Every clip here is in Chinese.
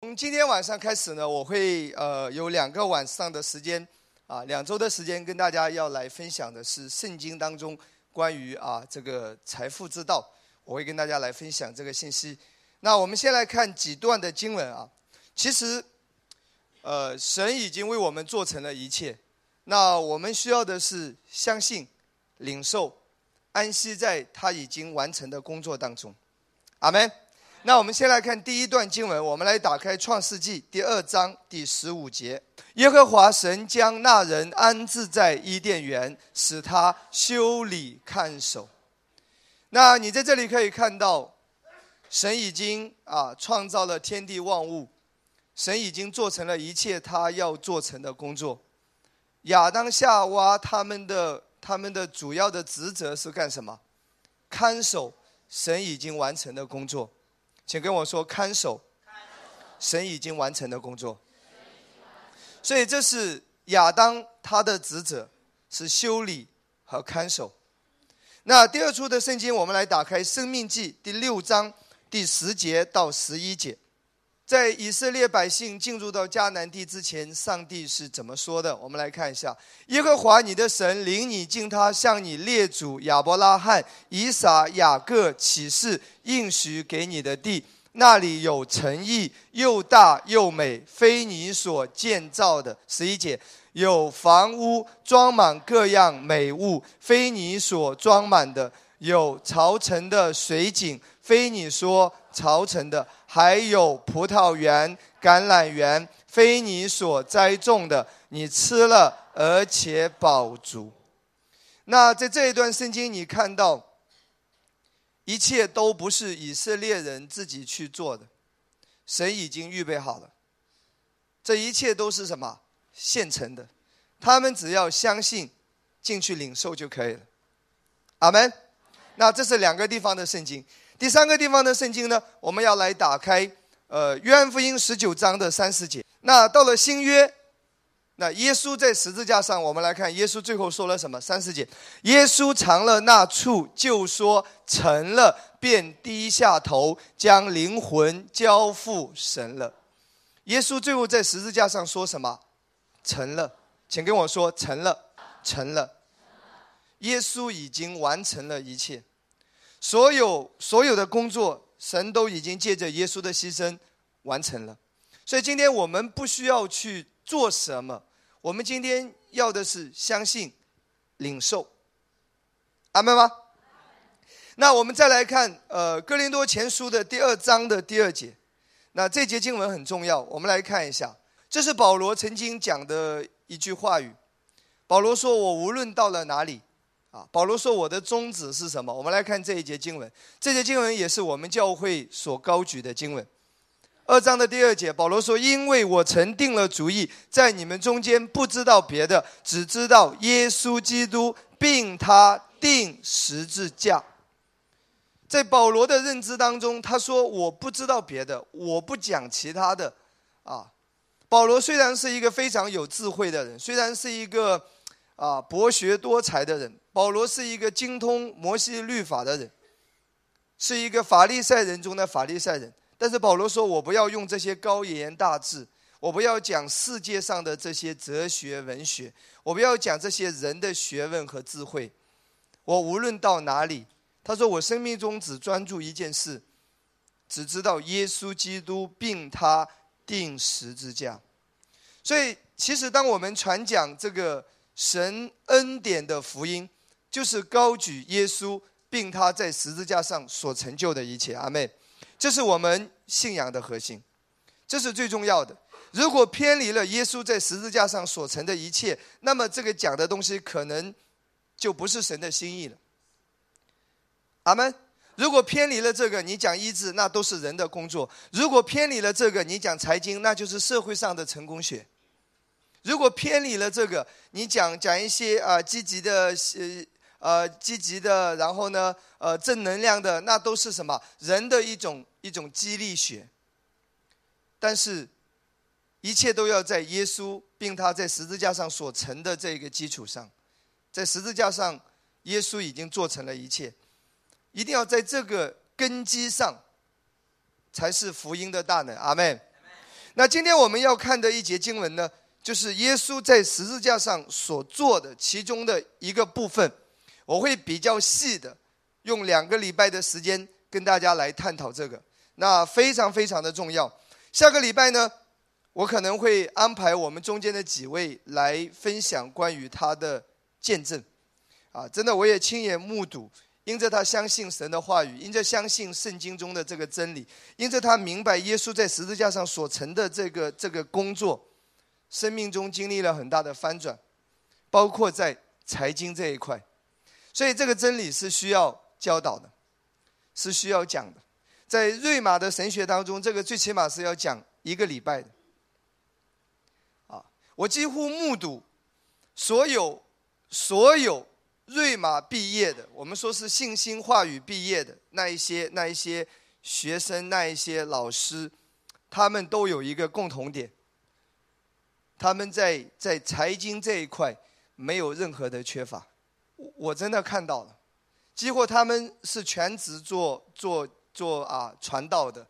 从今天晚上开始呢，我会呃有两个晚上的时间，啊，两周的时间跟大家要来分享的是圣经当中关于啊这个财富之道，我会跟大家来分享这个信息。那我们先来看几段的经文啊，其实，呃，神已经为我们做成了一切，那我们需要的是相信、领受、安息在他已经完成的工作当中。阿门。那我们先来看第一段经文，我们来打开创世纪第二章第十五节。耶和华神将那人安置在伊甸园，使他修理看守。那你在这里可以看到，神已经啊创造了天地万物，神已经做成了一切他要做成的工作。亚当夏娃他们的他们的主要的职责是干什么？看守神已经完成的工作。请跟我说，看守神已经完成的工作。所以这是亚当他的职责是修理和看守。那第二处的圣经，我们来打开《生命记》第六章第十节到十一节。在以色列百姓进入到迦南地之前，上帝是怎么说的？我们来看一下：耶和华你的神领你进他向你列祖亚伯拉罕、以撒、雅各起誓应许给你的地，那里有诚意，又大又美，非你所建造的。十一节有房屋装满各样美物，非你所装满的；有朝城的水井，非你说朝城的。还有葡萄园、橄榄园，非你所栽种的，你吃了而且饱足。那在这一段圣经，你看到，一切都不是以色列人自己去做的，神已经预备好了。这一切都是什么现成的？他们只要相信，进去领受就可以了。阿门。那这是两个地方的圣经。第三个地方的圣经呢，我们要来打开，呃，约翰福音十九章的三十节。那到了新约，那耶稣在十字架上，我们来看耶稣最后说了什么？三十节，耶稣尝了那醋，就说成了，便低下头，将灵魂交付神了。耶稣最后在十字架上说什么？成了，请跟我说成了，成了。耶稣已经完成了一切。所有所有的工作，神都已经借着耶稣的牺牲完成了。所以今天我们不需要去做什么，我们今天要的是相信、领受。阿门吗？那我们再来看，呃，《哥林多前书》的第二章的第二节。那这节经文很重要，我们来看一下。这是保罗曾经讲的一句话语。保罗说：“我无论到了哪里。”啊，保罗说：“我的宗旨是什么？”我们来看这一节经文。这节经文也是我们教会所高举的经文。二章的第二节，保罗说：“因为我曾定了主意，在你们中间不知道别的，只知道耶稣基督，并他定十字架。”在保罗的认知当中，他说：“我不知道别的，我不讲其他的。”啊，保罗虽然是一个非常有智慧的人，虽然是一个啊博学多才的人。保罗是一个精通摩西律法的人，是一个法利赛人中的法利赛人。但是保罗说：“我不要用这些高言大志，我不要讲世界上的这些哲学文学，我不要讲这些人的学问和智慧。我无论到哪里，他说我生命中只专注一件事，只知道耶稣基督并他定十字架。所以，其实当我们传讲这个神恩典的福音，就是高举耶稣，并他在十字架上所成就的一切，阿妹，这是我们信仰的核心，这是最重要的。如果偏离了耶稣在十字架上所成的一切，那么这个讲的东西可能就不是神的心意了。阿门。如果偏离了这个，你讲医治，那都是人的工作；如果偏离了这个，你讲财经，那就是社会上的成功学；如果偏离了这个，你讲讲一些啊积极的呃。呃，积极的，然后呢，呃，正能量的，那都是什么？人的一种一种激励学。但是，一切都要在耶稣并他在十字架上所成的这个基础上，在十字架上，耶稣已经做成了一切，一定要在这个根基上，才是福音的大能。阿门。那今天我们要看的一节经文呢，就是耶稣在十字架上所做的其中的一个部分。我会比较细的用两个礼拜的时间跟大家来探讨这个，那非常非常的重要。下个礼拜呢，我可能会安排我们中间的几位来分享关于他的见证。啊，真的，我也亲眼目睹，因着他相信神的话语，因着相信圣经中的这个真理，因着他明白耶稣在十字架上所成的这个这个工作，生命中经历了很大的翻转，包括在财经这一块。所以这个真理是需要教导的，是需要讲的。在瑞玛的神学当中，这个最起码是要讲一个礼拜的。啊，我几乎目睹所有所有瑞玛毕业的，我们说是信心话语毕业的那一些那一些学生，那一些老师，他们都有一个共同点，他们在在财经这一块没有任何的缺乏。我真的看到了，几乎他们是全职做做做啊传道的，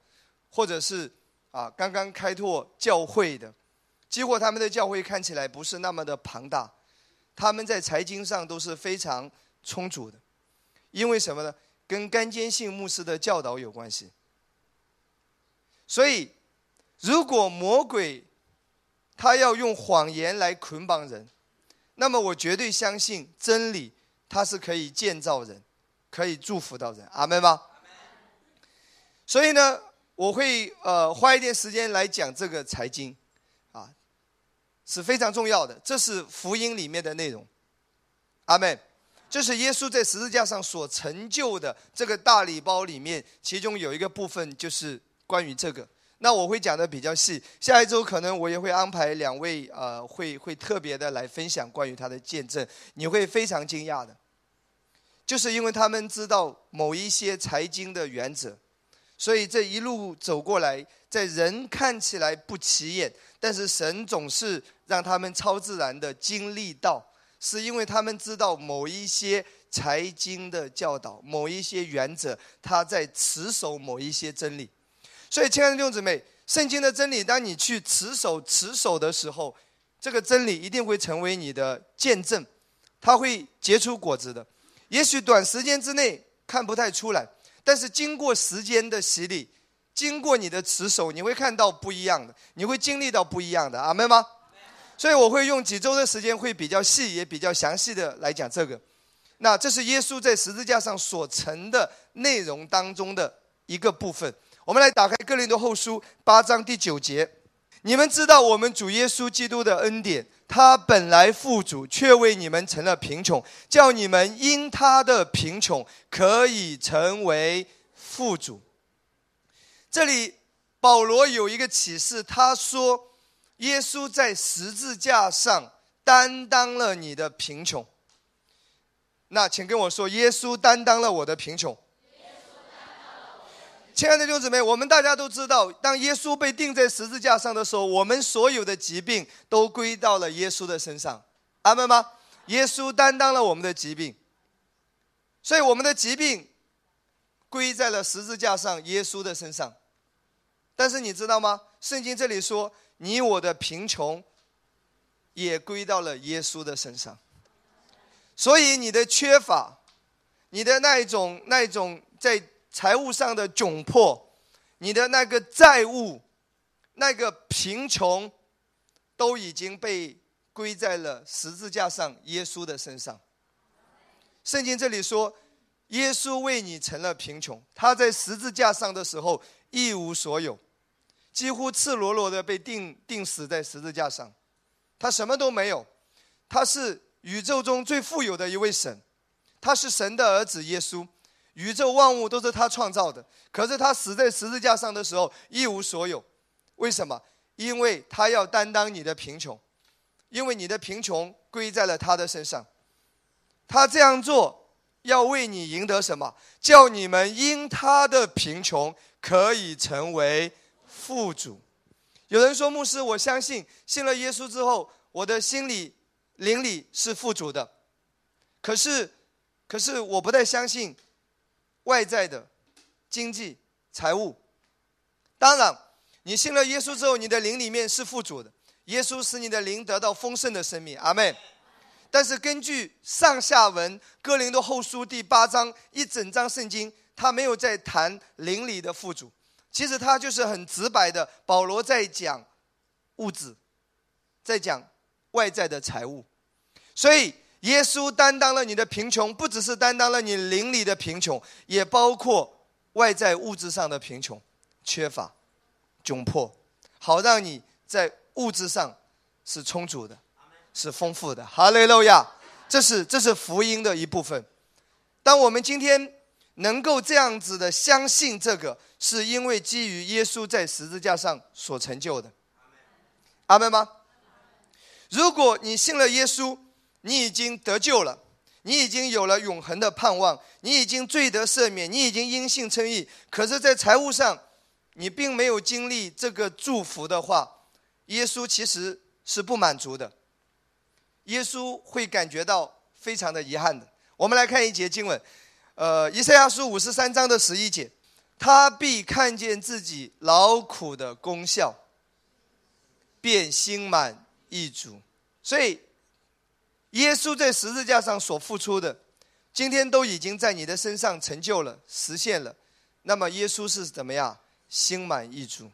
或者是啊刚刚开拓教会的，几乎他们的教会看起来不是那么的庞大，他们在财经上都是非常充足的，因为什么呢？跟甘坚信牧师的教导有关系。所以，如果魔鬼他要用谎言来捆绑人，那么我绝对相信真理。它是可以建造人，可以祝福到人，阿门吗？所以呢，我会呃花一点时间来讲这个财经，啊，是非常重要的。这是福音里面的内容，阿门。这是耶稣在十字架上所成就的这个大礼包里面，其中有一个部分就是关于这个。那我会讲的比较细，下一周可能我也会安排两位呃，会会特别的来分享关于他的见证，你会非常惊讶的，就是因为他们知道某一些财经的原则，所以这一路走过来，在人看起来不起眼，但是神总是让他们超自然的经历到，是因为他们知道某一些财经的教导，某一些原则，他在持守某一些真理。所以，亲爱的弟兄姊妹，圣经的真理，当你去持守、持守的时候，这个真理一定会成为你的见证，它会结出果子的。也许短时间之内看不太出来，但是经过时间的洗礼，经过你的持守，你会看到不一样的，你会经历到不一样的。阿门吗？所以我会用几周的时间，会比较细，也比较详细的来讲这个。那这是耶稣在十字架上所成的内容当中的一个部分。我们来打开《哥林多后书》八章第九节，你们知道我们主耶稣基督的恩典，他本来富足，却为你们成了贫穷，叫你们因他的贫穷可以成为富足。这里保罗有一个启示，他说：耶稣在十字架上担当了你的贫穷。那请跟我说，耶稣担当了我的贫穷。亲爱的弟兄姊妹，我们大家都知道，当耶稣被钉在十字架上的时候，我们所有的疾病都归到了耶稣的身上，阿门吗？耶稣担当了我们的疾病，所以我们的疾病归在了十字架上耶稣的身上。但是你知道吗？圣经这里说，你我的贫穷也归到了耶稣的身上，所以你的缺乏，你的那一种那一种在。财务上的窘迫，你的那个债务，那个贫穷，都已经被归在了十字架上耶稣的身上。圣经这里说，耶稣为你成了贫穷，他在十字架上的时候一无所有，几乎赤裸裸的被钉钉死在十字架上，他什么都没有，他是宇宙中最富有的一位神，他是神的儿子耶稣。宇宙万物都是他创造的，可是他死在十字架上的时候一无所有，为什么？因为他要担当你的贫穷，因为你的贫穷归在了他的身上。他这样做要为你赢得什么？叫你们因他的贫穷可以成为富足。有人说，牧师，我相信信了耶稣之后，我的心里灵里是富足的，可是，可是我不太相信。外在的经济、财务，当然，你信了耶稣之后，你的灵里面是富足的。耶稣使你的灵得到丰盛的生命，阿门。但是根据上下文，哥林多后书第八章一整章圣经，他没有在谈灵里的富足，其实他就是很直白的，保罗在讲物质，在讲外在的财物。所以耶稣担当了你的贫穷，不只是担当了你邻里的贫穷，也包括外在物质上的贫穷、缺乏、窘迫，好让你在物质上是充足的。是丰富的，哈利路亚！这是这是福音的一部分。当我们今天能够这样子的相信这个，是因为基于耶稣在十字架上所成就的。阿门吗？如果你信了耶稣，你已经得救了，你已经有了永恒的盼望，你已经罪得赦免，你已经因信称义。可是，在财务上，你并没有经历这个祝福的话，耶稣其实是不满足的。耶稣会感觉到非常的遗憾的。我们来看一节经文，呃，以赛亚书五十三章的十一节，他必看见自己劳苦的功效，便心满意足。所以，耶稣在十字架上所付出的，今天都已经在你的身上成就了、实现了。那么，耶稣是怎么样？心满意足。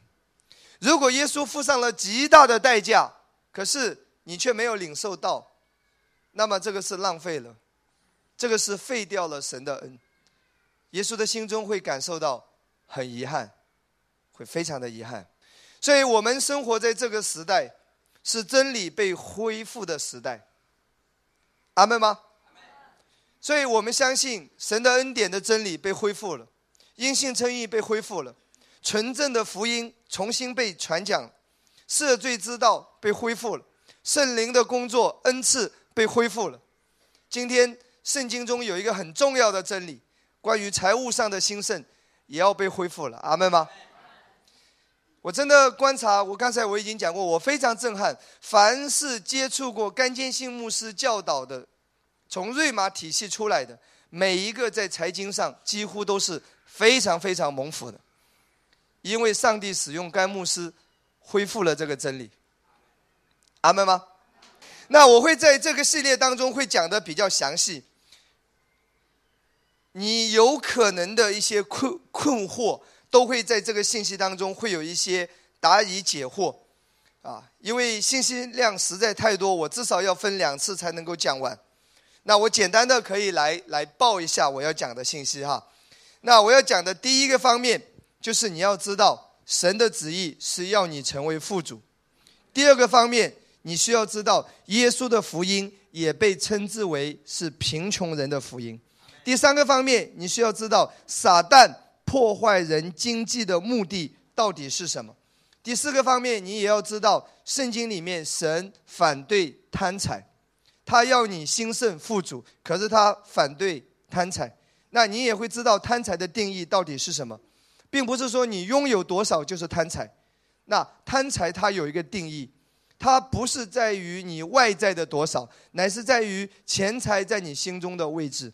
如果耶稣付上了极大的代价，可是。你却没有领受到，那么这个是浪费了，这个是废掉了神的恩。耶稣的心中会感受到很遗憾，会非常的遗憾。所以我们生活在这个时代，是真理被恢复的时代。阿门吗？所以我们相信神的恩典的真理被恢复了，因信称义被恢复了，纯正的福音重新被传讲，赦罪之道被恢复了。圣灵的工作恩赐被恢复了。今天圣经中有一个很重要的真理，关于财务上的兴盛也要被恢复了。阿门吗？我真的观察，我刚才我已经讲过，我非常震撼。凡是接触过甘坚信牧师教导的，从瑞玛体系出来的，每一个在财经上几乎都是非常非常蒙福的，因为上帝使用甘牧师恢复了这个真理。阿门吗？那我会在这个系列当中会讲的比较详细。你有可能的一些困困惑，都会在这个信息当中会有一些答疑解惑，啊，因为信息量实在太多，我至少要分两次才能够讲完。那我简单的可以来来报一下我要讲的信息哈。那我要讲的第一个方面就是你要知道神的旨意是要你成为富主。第二个方面。你需要知道，耶稣的福音也被称之为是贫穷人的福音。第三个方面，你需要知道，撒旦破坏人经济的目的到底是什么。第四个方面，你也要知道，圣经里面神反对贪财，他要你兴盛富足，可是他反对贪财。那你也会知道贪财的定义到底是什么，并不是说你拥有多少就是贪财。那贪财它有一个定义。它不是在于你外在的多少，乃是在于钱财在你心中的位置。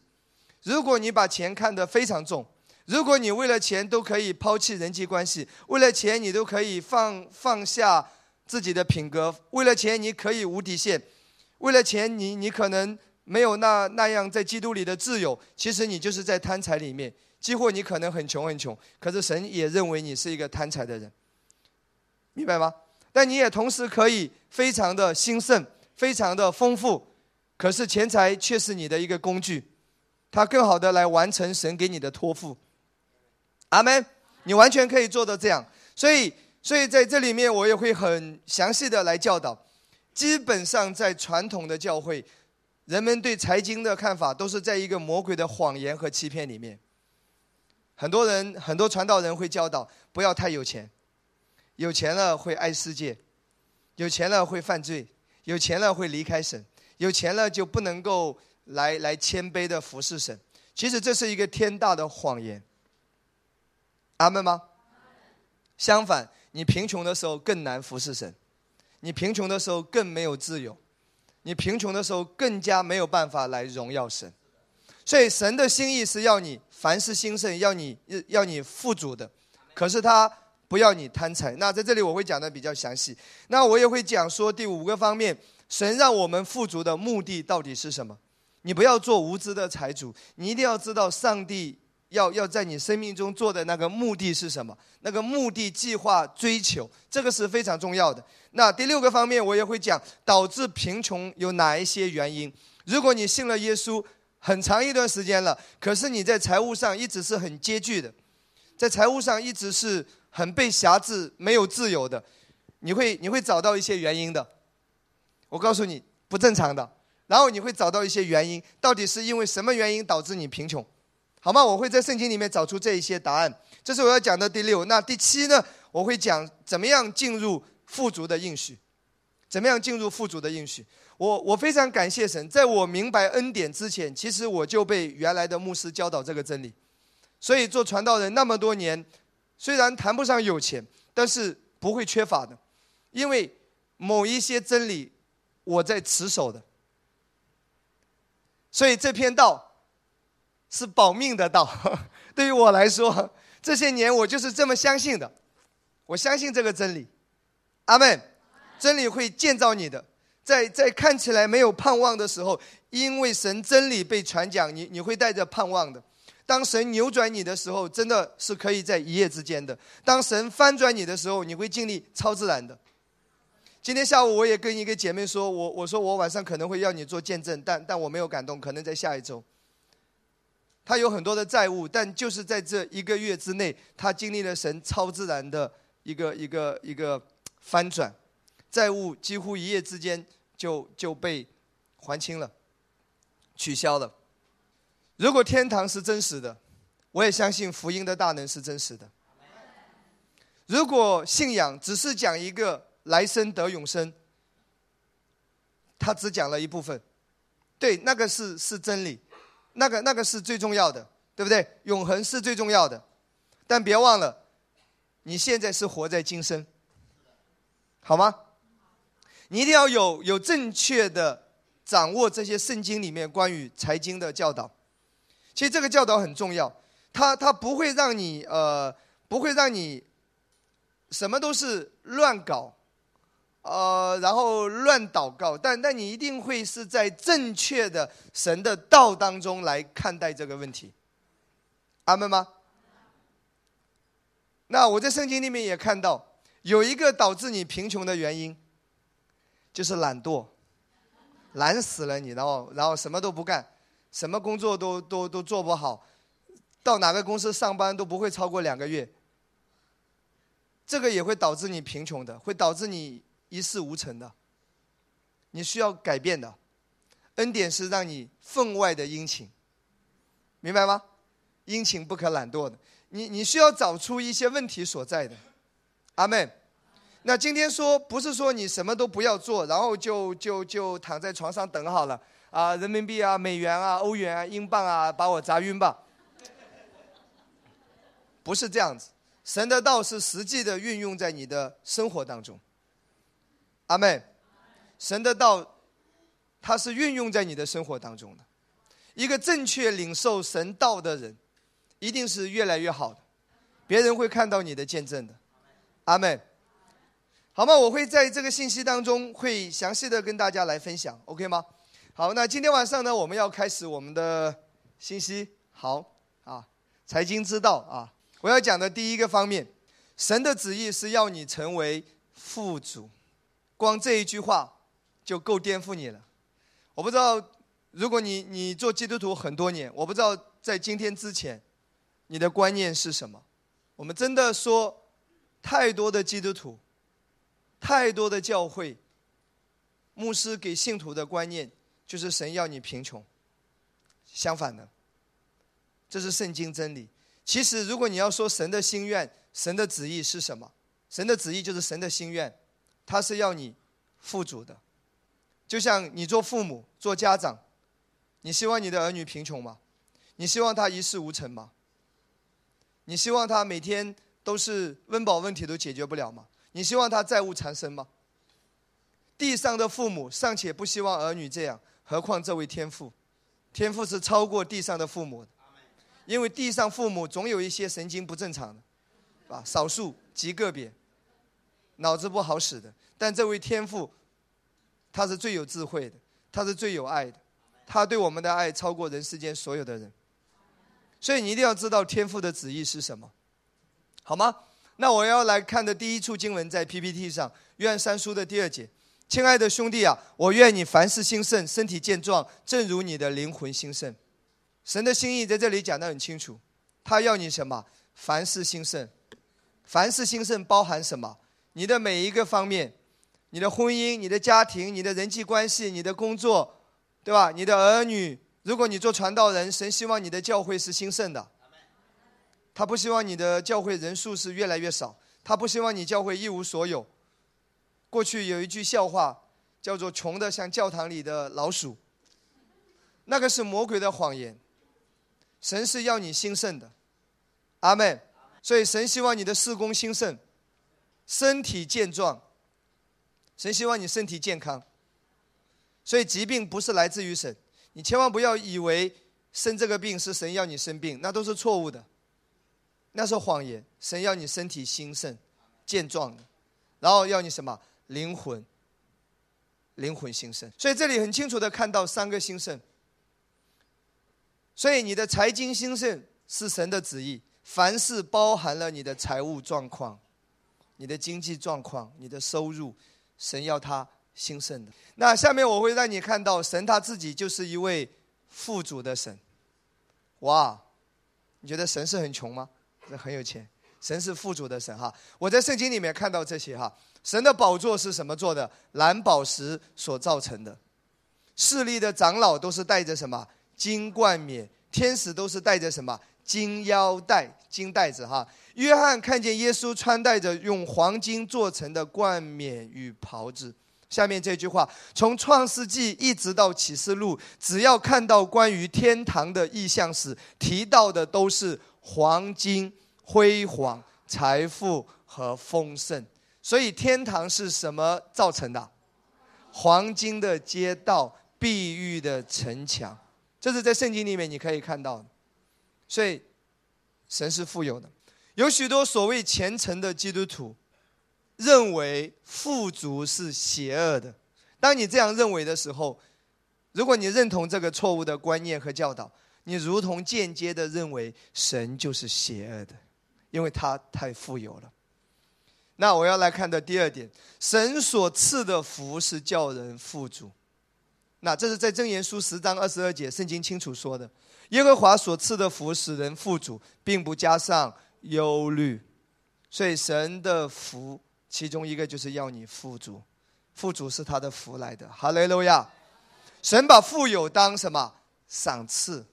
如果你把钱看得非常重，如果你为了钱都可以抛弃人际关系，为了钱你都可以放放下自己的品格，为了钱你可以无底线，为了钱你你可能没有那那样在基督里的自由。其实你就是在贪财里面，几乎你可能很穷很穷，可是神也认为你是一个贪财的人，明白吗？但你也同时可以非常的兴盛，非常的丰富，可是钱财却是你的一个工具，它更好的来完成神给你的托付。阿门。你完全可以做到这样，所以，所以在这里面我也会很详细的来教导。基本上在传统的教会，人们对财经的看法都是在一个魔鬼的谎言和欺骗里面。很多人，很多传道人会教导不要太有钱。有钱了会爱世界，有钱了会犯罪，有钱了会离开神，有钱了就不能够来来谦卑的服侍神。其实这是一个天大的谎言。阿门吗？相反，你贫穷的时候更难服侍神，你贫穷的时候更没有自由，你贫穷的时候更加没有办法来荣耀神。所以神的心意是要你凡事兴盛，要你要你富足的，可是他。不要你贪财。那在这里我会讲的比较详细。那我也会讲说第五个方面，神让我们富足的目的到底是什么？你不要做无知的财主，你一定要知道上帝要要在你生命中做的那个目的是什么？那个目的、计划、追求，这个是非常重要的。那第六个方面，我也会讲导致贫穷有哪一些原因。如果你信了耶稣很长一段时间了，可是你在财务上一直是很拮据的，在财务上一直是很被辖制、没有自由的，你会你会找到一些原因的。我告诉你，不正常的。然后你会找到一些原因，到底是因为什么原因导致你贫穷，好吗？我会在圣经里面找出这一些答案。这是我要讲的第六。那第七呢？我会讲怎么样进入富足的应许，怎么样进入富足的应许。我我非常感谢神，在我明白恩典之前，其实我就被原来的牧师教导这个真理。所以做传道人那么多年，虽然谈不上有钱，但是不会缺乏的，因为某一些真理我在持守的。所以这篇道是保命的道，对于我来说，这些年我就是这么相信的。我相信这个真理，阿门。真理会建造你的，在在看起来没有盼望的时候，因为神真理被传讲，你你会带着盼望的。当神扭转你的时候，真的是可以在一夜之间的；当神翻转你的时候，你会经历超自然的。今天下午我也跟一个姐妹说，我我说我晚上可能会要你做见证，但但我没有感动，可能在下一周。他有很多的债务，但就是在这一个月之内，他经历了神超自然的一个一个一个翻转，债务几乎一夜之间就就被还清了，取消了。如果天堂是真实的，我也相信福音的大能是真实的。如果信仰只是讲一个。来生得永生，他只讲了一部分，对，那个是是真理，那个那个是最重要的，对不对？永恒是最重要的，但别忘了，你现在是活在今生，好吗？你一定要有有正确的掌握这些圣经里面关于财经的教导。其实这个教导很重要，它它不会让你呃不会让你什么都是乱搞。呃，然后乱祷告，但但你一定会是在正确的神的道当中来看待这个问题，阿门吗？那我在圣经里面也看到，有一个导致你贫穷的原因，就是懒惰，懒死了你，然后然后什么都不干，什么工作都都都做不好，到哪个公司上班都不会超过两个月，这个也会导致你贫穷的，会导致你。一事无成的，你需要改变的。恩典是让你分外的殷勤，明白吗？殷勤不可懒惰的。你你需要找出一些问题所在的。阿门。那今天说不是说你什么都不要做，然后就就就躺在床上等好了啊，人民币啊、美元啊、欧元啊、英镑啊，把我砸晕吧。不是这样子，神的道是实际的运用在你的生活当中。阿妹，神的道，它是运用在你的生活当中的。一个正确领受神道的人，一定是越来越好的，别人会看到你的见证的。阿妹，好吗？我会在这个信息当中会详细的跟大家来分享，OK 吗？好，那今天晚上呢，我们要开始我们的信息。好啊，财经之道啊，我要讲的第一个方面，神的旨意是要你成为富足。光这一句话就够颠覆你了。我不知道，如果你你做基督徒很多年，我不知道在今天之前，你的观念是什么。我们真的说，太多的基督徒，太多的教会，牧师给信徒的观念就是神要你贫穷。相反的，这是圣经真理。其实，如果你要说神的心愿、神的旨意是什么，神的旨意就是神的心愿。他是要你富足的，就像你做父母、做家长，你希望你的儿女贫穷吗？你希望他一事无成吗？你希望他每天都是温饱问题都解决不了吗？你希望他债务缠身吗？地上的父母尚且不希望儿女这样，何况这位天父？天父是超过地上的父母的，因为地上父母总有一些神经不正常的。啊，少数极个别，脑子不好使的。但这位天父，他是最有智慧的，他是最有爱的，他对我们的爱超过人世间所有的人。所以你一定要知道天父的旨意是什么，好吗？那我要来看的第一处经文在 PPT 上，约翰三书的第二节。亲爱的兄弟啊，我愿你凡事兴盛，身体健壮，正如你的灵魂兴盛。神的心意在这里讲得很清楚，他要你什么？凡事兴盛。凡事兴盛包含什么？你的每一个方面，你的婚姻、你的家庭、你的人际关系、你的工作，对吧？你的儿女。如果你做传道人，神希望你的教会是兴盛的，他不希望你的教会人数是越来越少，他不希望你教会一无所有。过去有一句笑话，叫做“穷的像教堂里的老鼠”，那个是魔鬼的谎言。神是要你兴盛的，阿门。所以神希望你的事工兴盛，身体健壮。神希望你身体健康，所以疾病不是来自于神。你千万不要以为生这个病是神要你生病，那都是错误的，那是谎言。神要你身体兴盛、健壮的，然后要你什么灵魂、灵魂兴盛。所以这里很清楚的看到三个兴盛。所以你的财经兴盛是神的旨意，凡事包含了你的财务状况、你的经济状况、你的收入，神要他。兴盛的。那下面我会让你看到，神他自己就是一位富足的神。哇，你觉得神是很穷吗？是很有钱。神是富足的神哈。我在圣经里面看到这些哈。神的宝座是什么做的？蓝宝石所造成的。势力的长老都是带着什么金冠冕？天使都是带着什么金腰带、金带子哈。约翰看见耶稣穿戴着用黄金做成的冠冕与袍子。下面这句话，从创世纪一直到启示录，只要看到关于天堂的意象时，提到的都是黄金、辉煌、财富和丰盛。所以，天堂是什么造成的？黄金的街道、碧玉的城墙，这是在圣经里面你可以看到的。所以，神是富有的。有许多所谓虔诚的基督徒。认为富足是邪恶的。当你这样认为的时候，如果你认同这个错误的观念和教导，你如同间接的认为神就是邪恶的，因为他太富有了。那我要来看的第二点，神所赐的福是叫人富足。那这是在箴言书十章二十二节，圣经清楚说的：耶和华所赐的福使人富足，并不加上忧虑。所以神的福。其中一个就是要你富足，富足是他的福来的。哈雷路亚！神把富有当什么赏赐，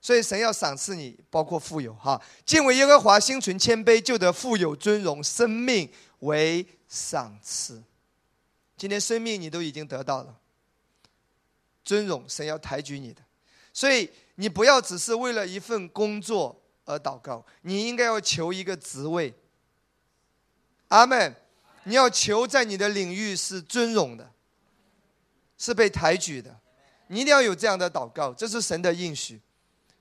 所以神要赏赐你，包括富有哈。敬畏耶和华，心存谦卑，就得富有尊荣，生命为赏赐。今天生命你都已经得到了，尊荣神要抬举你的，所以你不要只是为了一份工作而祷告，你应该要求一个职位。阿门！你要求在你的领域是尊荣的，是被抬举的，你一定要有这样的祷告，这是神的应许。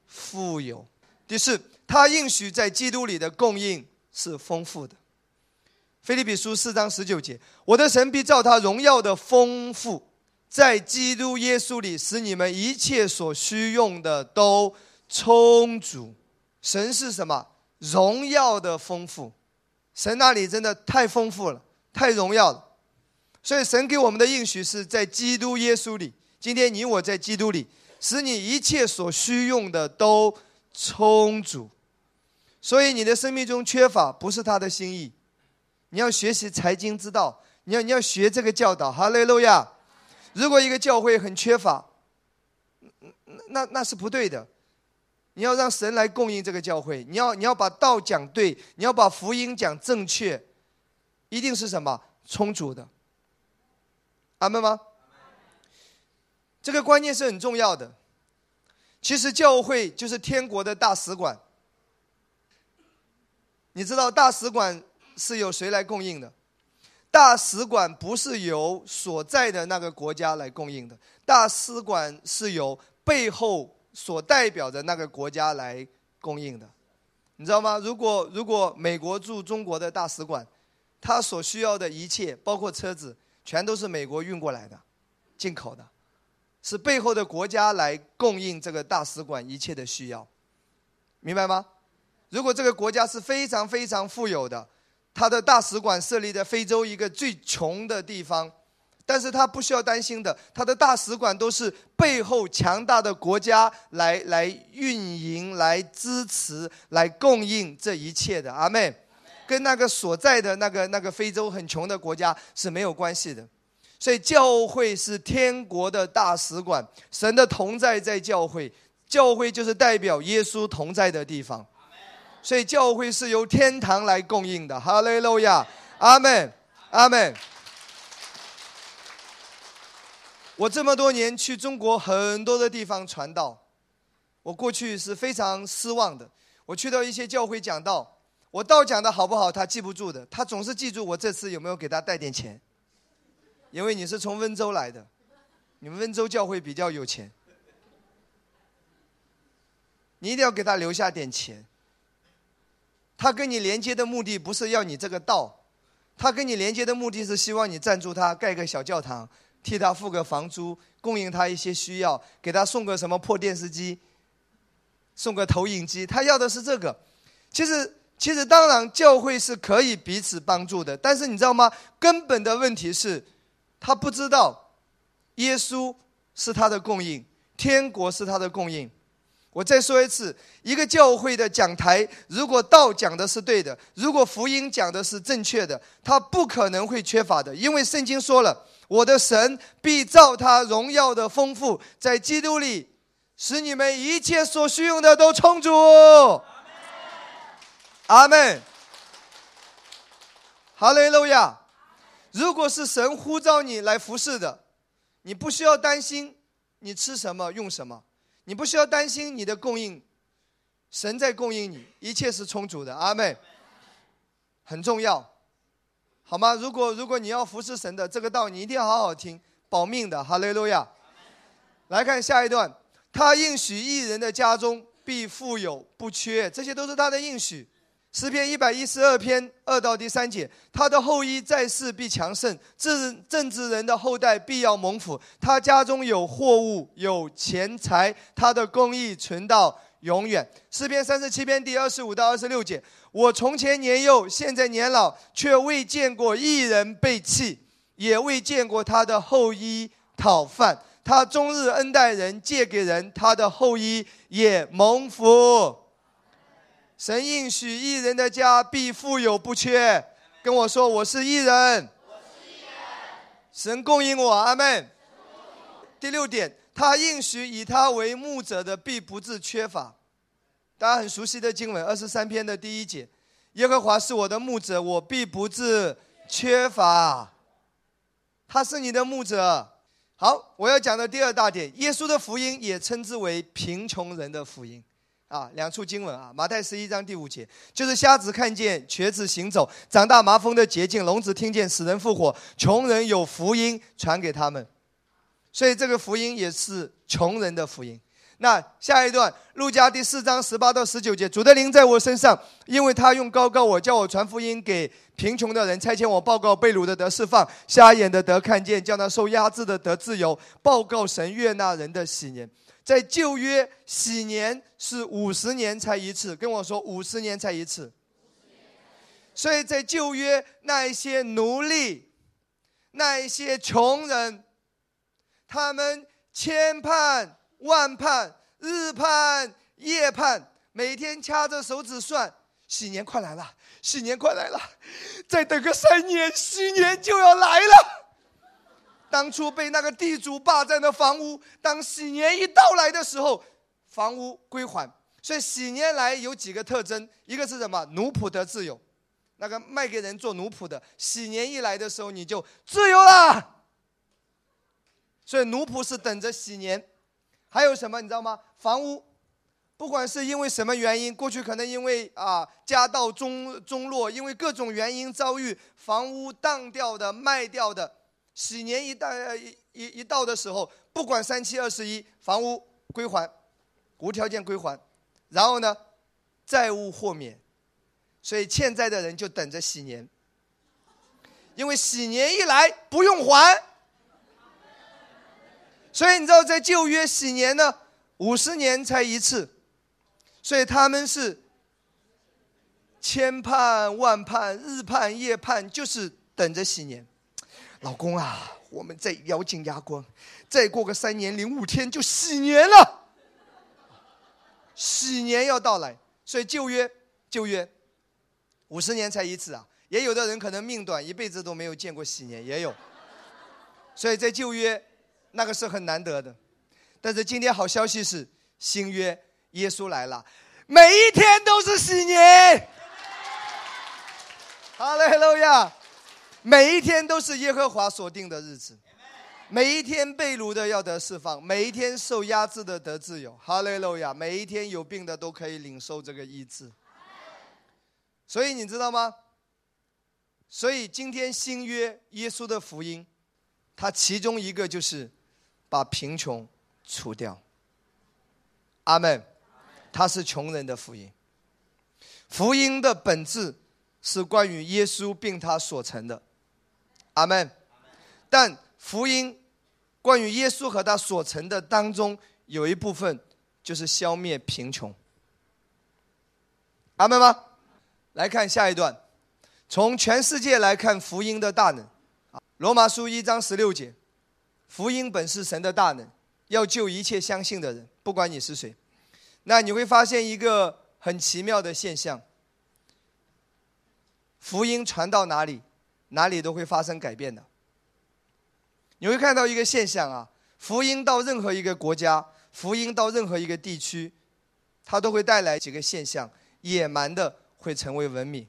富有，第四，他应许在基督里的供应是丰富的。菲利比书四章十九节：我的神必照他荣耀的丰富，在基督耶稣里，使你们一切所需用的都充足。神是什么？荣耀的丰富。神那里真的太丰富了，太荣耀了，所以神给我们的应许是在基督耶稣里。今天你我在基督里，使你一切所需用的都充足。所以你的生命中缺乏不是他的心意。你要学习财经之道，你要你要学这个教导。哈利路亚！如果一个教会很缺乏，那那是不对的。你要让神来供应这个教会，你要你要把道讲对，你要把福音讲正确，一定是什么充足的？阿门吗？这个观念是很重要的。其实教会就是天国的大使馆。你知道大使馆是由谁来供应的？大使馆不是由所在的那个国家来供应的，大使馆是由背后。所代表的那个国家来供应的，你知道吗？如果如果美国驻中国的大使馆，他所需要的一切，包括车子，全都是美国运过来的，进口的，是背后的国家来供应这个大使馆一切的需要，明白吗？如果这个国家是非常非常富有的，他的大使馆设立在非洲一个最穷的地方。但是他不需要担心的，他的大使馆都是背后强大的国家来来运营、来支持、来供应这一切的。阿妹，跟那个所在的那个那个非洲很穷的国家是没有关系的。所以教会是天国的大使馆，神的同在在教会，教会就是代表耶稣同在的地方。所以教会是由天堂来供应的。哈利路亚，阿门，阿门。我这么多年去中国很多的地方传道，我过去是非常失望的。我去到一些教会讲道，我道讲的好不好，他记不住的。他总是记住我这次有没有给他带点钱，因为你是从温州来的，你们温州教会比较有钱，你一定要给他留下点钱。他跟你连接的目的不是要你这个道，他跟你连接的目的是希望你赞助他盖个小教堂。替他付个房租，供应他一些需要，给他送个什么破电视机，送个投影机，他要的是这个。其实，其实当然教会是可以彼此帮助的，但是你知道吗？根本的问题是，他不知道耶稣是他的供应，天国是他的供应。我再说一次，一个教会的讲台，如果道讲的是对的，如果福音讲的是正确的，他不可能会缺乏的，因为圣经说了。我的神必照他荣耀的丰富，在基督里，使你们一切所需用的都充足。阿门。哈利路亚。如果是神呼召你来服侍的，你不需要担心你吃什么用什么，你不需要担心你的供应，神在供应你，一切是充足的。阿妹。很重要。好吗？如果如果你要服侍神的这个道，你一定要好好听，保命的。哈利路亚。来看下一段，他应许一人的家中必富有不缺，这些都是他的应许。诗篇一百一十二篇二到第三节，他的后裔在世必强盛，正正直人的后代必要蒙福。他家中有货物有钱财，他的公义存到永远。诗篇三十七篇第二十五到二十六节。我从前年幼，现在年老，却未见过一人被弃，也未见过他的后裔讨饭。他终日恩待人，借给人，他的后裔也蒙福。神应许一人的家必富有不缺。跟我说，我是一人。神供应我，阿门。第六点，他应许以他为牧者的必不致缺乏。大家很熟悉的经文，二十三篇的第一节：“耶和华是我的牧者，我必不致缺乏。”他是你的牧者。好，我要讲的第二大点，耶稣的福音也称之为贫穷人的福音。啊，两处经文啊，马太十一章第五节，就是瞎子看见，瘸子行走，长大麻风的捷径，聋子听见，死人复活，穷人有福音传给他们。所以这个福音也是穷人的福音。那下一段，路加第四章十八到十九节，主的灵在我身上，因为他用高高我，叫我传福音给贫穷的人，差遣我报告被掳的得释放，瞎眼的得看见，叫那受压制的得自由，报告神悦纳人的喜年。在旧约，喜年是五十年才一次，跟我说五十年才一次。所以在旧约，那一些奴隶，那一些穷人，他们千盼。万盼日盼夜盼，每天掐着手指算，喜年快来了，喜年快来了，再等个三年，喜年就要来了。当初被那个地主霸占的房屋，当喜年一到来的时候，房屋归还。所以喜年来有几个特征，一个是什么？奴仆的自由，那个卖给人做奴仆的，喜年一来的时候你就自由了。所以奴仆是等着喜年。还有什么你知道吗？房屋，不管是因为什么原因，过去可能因为啊家道中中落，因为各种原因遭遇房屋当掉的、卖掉的，喜年一到一一一到的时候，不管三七二十一，房屋归还，无条件归还，然后呢，债务豁免，所以欠债的人就等着喜年。因为喜年一来不用还，所以你知道在旧约喜年呢，五十年才一次，所以他们是千盼万盼，日盼夜盼，就是等着喜年。老公啊，我们再咬紧牙关，再过个三年零五天就喜年了，喜年要到来，所以旧约旧约五十年才一次啊。也有的人可能命短，一辈子都没有见过喜年，也有。所以在旧约，那个是很难得的。但是今天好消息是，新约耶稣来了，每一天都是喜年。哈利路亚！每一天都是耶和华所定的日子，每一天被掳的要得释放，每一天受压制的得自由。哈利路亚！每一天有病的都可以领受这个医治。所以你知道吗？所以今天新约耶稣的福音，它其中一个就是把贫穷除掉。阿门。它是穷人的福音。福音的本质是关于耶稣并他所成的。阿门。但福音关于耶稣和他所成的当中，有一部分就是消灭贫穷。阿门吗？来看下一段。从全世界来看福音的大能，罗马书一章十六节，福音本是神的大能，要救一切相信的人，不管你是谁。那你会发现一个很奇妙的现象：福音传到哪里，哪里都会发生改变的。你会看到一个现象啊，福音到任何一个国家，福音到任何一个地区，它都会带来几个现象：野蛮的会成为文明。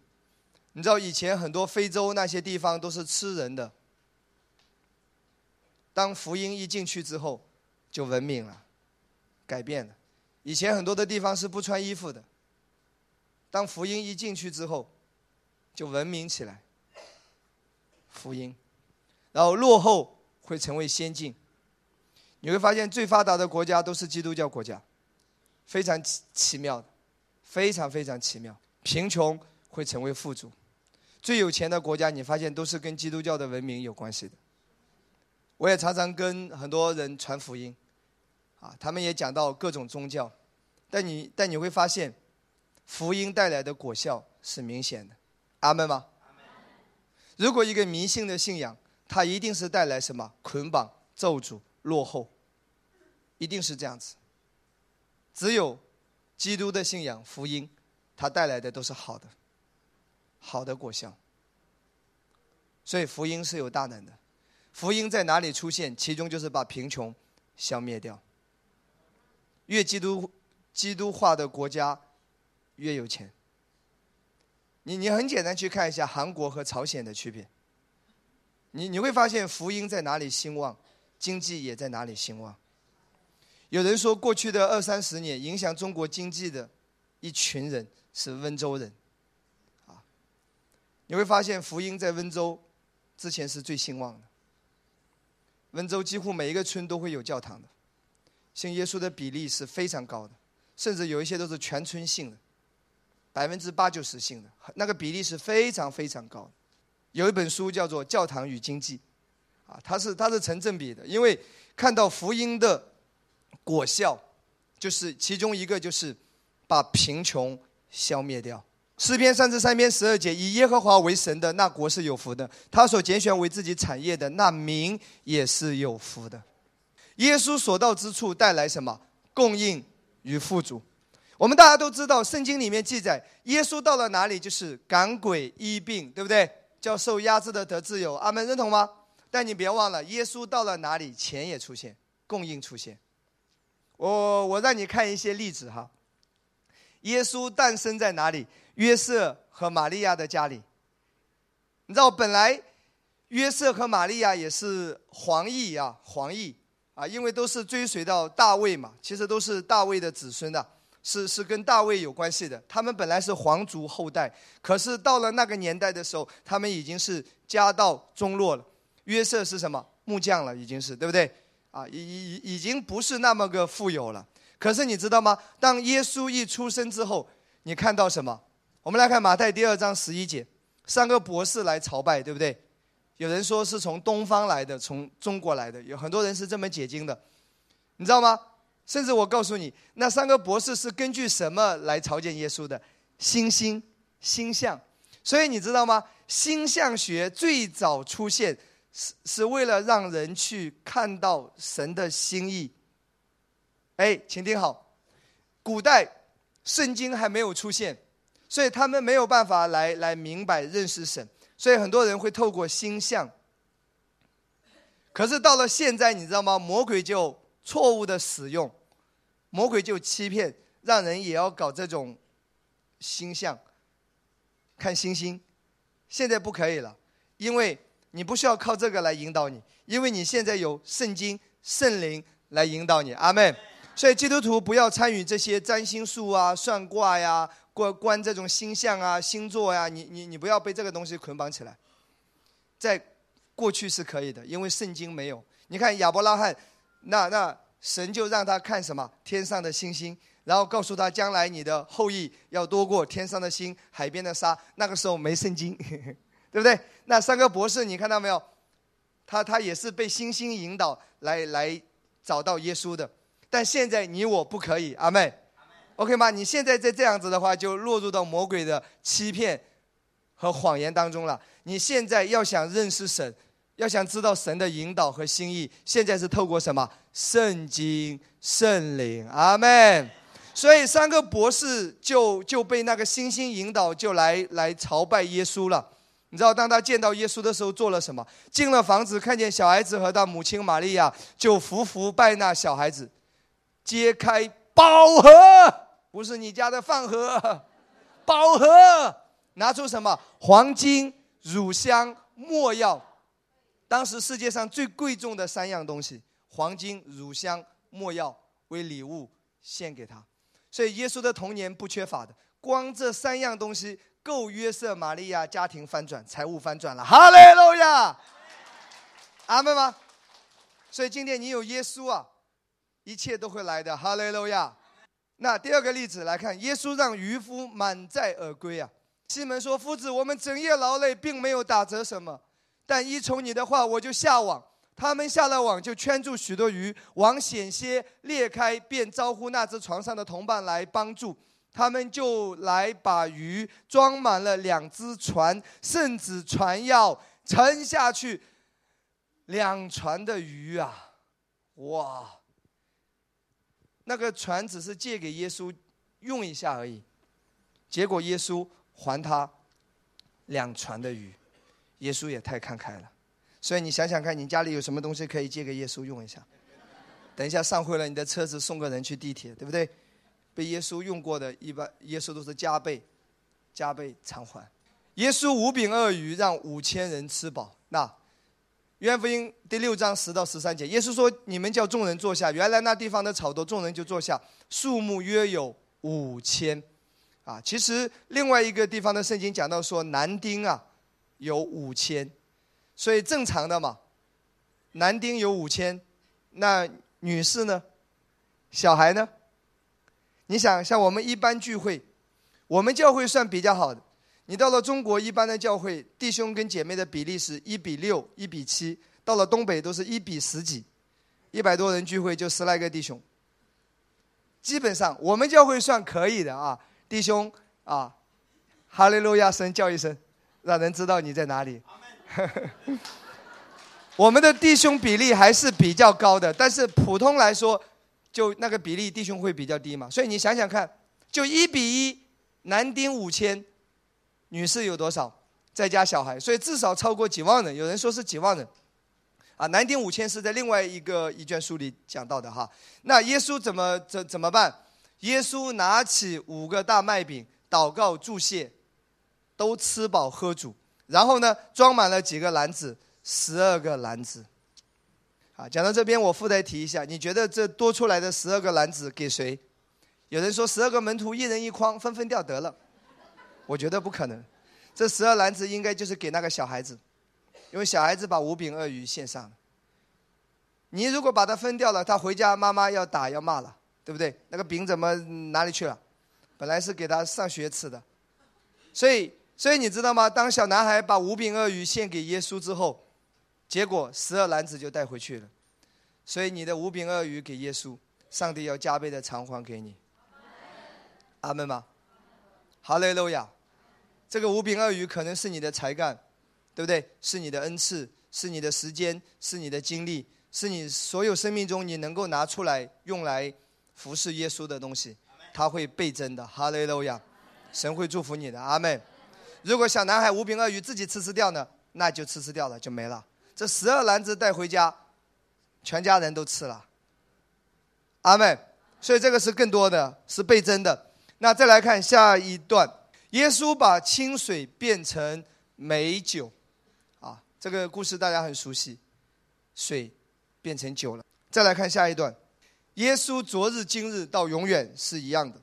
你知道以前很多非洲那些地方都是吃人的，当福音一进去之后，就文明了，改变了。以前很多的地方是不穿衣服的，当福音一进去之后，就文明起来。福音，然后落后会成为先进。你会发现最发达的国家都是基督教国家，非常奇奇妙的，非常非常奇妙。贫穷会成为富足。最有钱的国家，你发现都是跟基督教的文明有关系的。我也常常跟很多人传福音，啊，他们也讲到各种宗教，但你但你会发现，福音带来的果效是明显的。阿门吗？如果一个迷信的信仰，它一定是带来什么捆绑、咒诅、落后，一定是这样子。只有基督的信仰、福音，它带来的都是好的。好的果效，所以福音是有大能的。福音在哪里出现，其中就是把贫穷消灭掉。越基督基督化的国家，越有钱。你你很简单去看一下韩国和朝鲜的区别，你你会发现福音在哪里兴旺，经济也在哪里兴旺。有人说，过去的二三十年，影响中国经济的一群人是温州人。啊你会发现福音在温州之前是最兴旺的。温州几乎每一个村都会有教堂的，信耶稣的比例是非常高的，甚至有一些都是全村信的，百分之八九十信的，那个比例是非常非常高的。有一本书叫做《教堂与经济》，啊，它是它是成正比的，因为看到福音的果效，就是其中一个就是把贫穷消灭掉。诗篇三十三篇十二节，以耶和华为神的那国是有福的，他所拣选为自己产业的那民也是有福的。耶稣所到之处带来什么？供应与富足。我们大家都知道，圣经里面记载，耶稣到了哪里就是赶鬼医病，对不对？叫受压制的得自由。阿门，认同吗？但你别忘了，耶稣到了哪里，钱也出现，供应出现。我我让你看一些例子哈。耶稣诞生在哪里？约瑟和玛利亚的家里，你知道，本来约瑟和玛利亚也是皇裔啊，皇裔啊，因为都是追随到大卫嘛，其实都是大卫的子孙的，是是跟大卫有关系的。他们本来是皇族后代，可是到了那个年代的时候，他们已经是家道中落了。约瑟是什么木匠了，已经是对不对？啊，已已已已经不是那么个富有了。可是你知道吗？当耶稣一出生之后，你看到什么？我们来看马太第二章十一节，三个博士来朝拜，对不对？有人说是从东方来的，从中国来的，有很多人是这么解经的，你知道吗？甚至我告诉你，那三个博士是根据什么来朝见耶稣的？星星、星象。所以你知道吗？星象学最早出现是是为了让人去看到神的心意。哎，请听好，古代圣经还没有出现，所以他们没有办法来来明白认识神，所以很多人会透过星象。可是到了现在，你知道吗？魔鬼就错误的使用，魔鬼就欺骗，让人也要搞这种星象，看星星。现在不可以了，因为你不需要靠这个来引导你，因为你现在有圣经、圣灵来引导你。阿门。所以基督徒不要参与这些占星术啊、算卦呀、关关这种星象啊、星座呀，你你你不要被这个东西捆绑起来。在过去是可以的，因为圣经没有。你看亚伯拉罕，那那神就让他看什么天上的星星，然后告诉他将来你的后裔要多过天上的星、海边的沙。那个时候没圣经，对不对？那三个博士你看到没有？他他也是被星星引导来来找到耶稣的。但现在你我不可以，阿妹，OK 吗？你现在再这样子的话，就落入到魔鬼的欺骗和谎言当中了。你现在要想认识神，要想知道神的引导和心意，现在是透过什么？圣经、圣灵，阿门。所以三个博士就就被那个星星引导，就来来朝拜耶稣了。你知道，当他见到耶稣的时候，做了什么？进了房子，看见小孩子和他母亲玛利亚，就伏伏拜那小孩子。揭开宝盒，不是你家的饭盒，宝盒拿出什么？黄金、乳香、没药。当时世界上最贵重的三样东西：黄金、乳香、没药，为礼物献给他。所以耶稣的童年不缺乏的，光这三样东西够约瑟、玛利亚家庭翻转、财务翻转了。哈利路亚，阿门吗？所以今天你有耶稣啊。一切都会来的，哈利路亚。那第二个例子来看，耶稣让渔夫满载而归啊。西门说：“夫子，我们整夜劳累，并没有打折什么，但依从你的话，我就下网。他们下了网，就圈住许多鱼，网险些裂开，便招呼那只床上的同伴来帮助。他们就来把鱼装满了两只船，甚至船要沉下去，两船的鱼啊，哇！”那个船只是借给耶稣用一下而已，结果耶稣还他两船的鱼，耶稣也太慷慨了。所以你想想看，你家里有什么东西可以借给耶稣用一下？等一下上会了，你的车子送个人去地铁，对不对？被耶稣用过的，一般耶稣都是加倍、加倍偿还。耶稣五饼二鱼让五千人吃饱，那。约福音第六章十到十三节，耶稣说：“你们叫众人坐下。原来那地方的草多，众人就坐下，数目约有五千。啊，其实另外一个地方的圣经讲到说，男丁啊有五千，所以正常的嘛，男丁有五千，那女士呢？小孩呢？你想，像我们一般聚会，我们教会算比较好的。”你到了中国，一般的教会弟兄跟姐妹的比例是一比六、一比七；到了东北都是一比十几，一百多人聚会就十来个弟兄。基本上我们教会算可以的啊，弟兄啊，哈利路亚声叫一声，让人知道你在哪里。我们的弟兄比例还是比较高的，但是普通来说，就那个比例弟兄会比较低嘛。所以你想想看，就一比一，男丁五千。女士有多少？再加小孩，所以至少超过几万人。有人说是几万人，啊，男丁五千是在另外一个一卷书里讲到的哈。那耶稣怎么怎怎么办？耶稣拿起五个大麦饼，祷告祝谢，都吃饱喝足，然后呢，装满了几个篮子，十二个篮子。啊，讲到这边，我附带提一下，你觉得这多出来的十二个篮子给谁？有人说十二个门徒一人一筐，分分掉得了。我觉得不可能，这十二篮子应该就是给那个小孩子，因为小孩子把五饼二鱼献上了。你如果把它分掉了，他回家妈妈要打要骂了，对不对？那个饼怎么哪里去了？本来是给他上学吃的，所以，所以你知道吗？当小男孩把五饼鳄鱼献给耶稣之后，结果十二篮子就带回去了。所以你的五饼鳄鱼给耶稣，上帝要加倍的偿还给你。阿门吗？哈雷路亚。这个五饼鳄鱼可能是你的才干，对不对？是你的恩赐，是你的时间，是你的精力，是你所有生命中你能够拿出来用来服侍耶稣的东西。它会倍增的，哈雷路亚，神会祝福你的，阿门。如果小男孩五饼二鱼自己吃吃掉呢，那就吃吃掉了，就没了。这十二篮子带回家，全家人都吃了，阿门。所以这个是更多的，是倍增的。那再来看下一段，耶稣把清水变成美酒，啊，这个故事大家很熟悉，水变成酒了。再来看下一段。耶稣昨日今日到永远是一样的。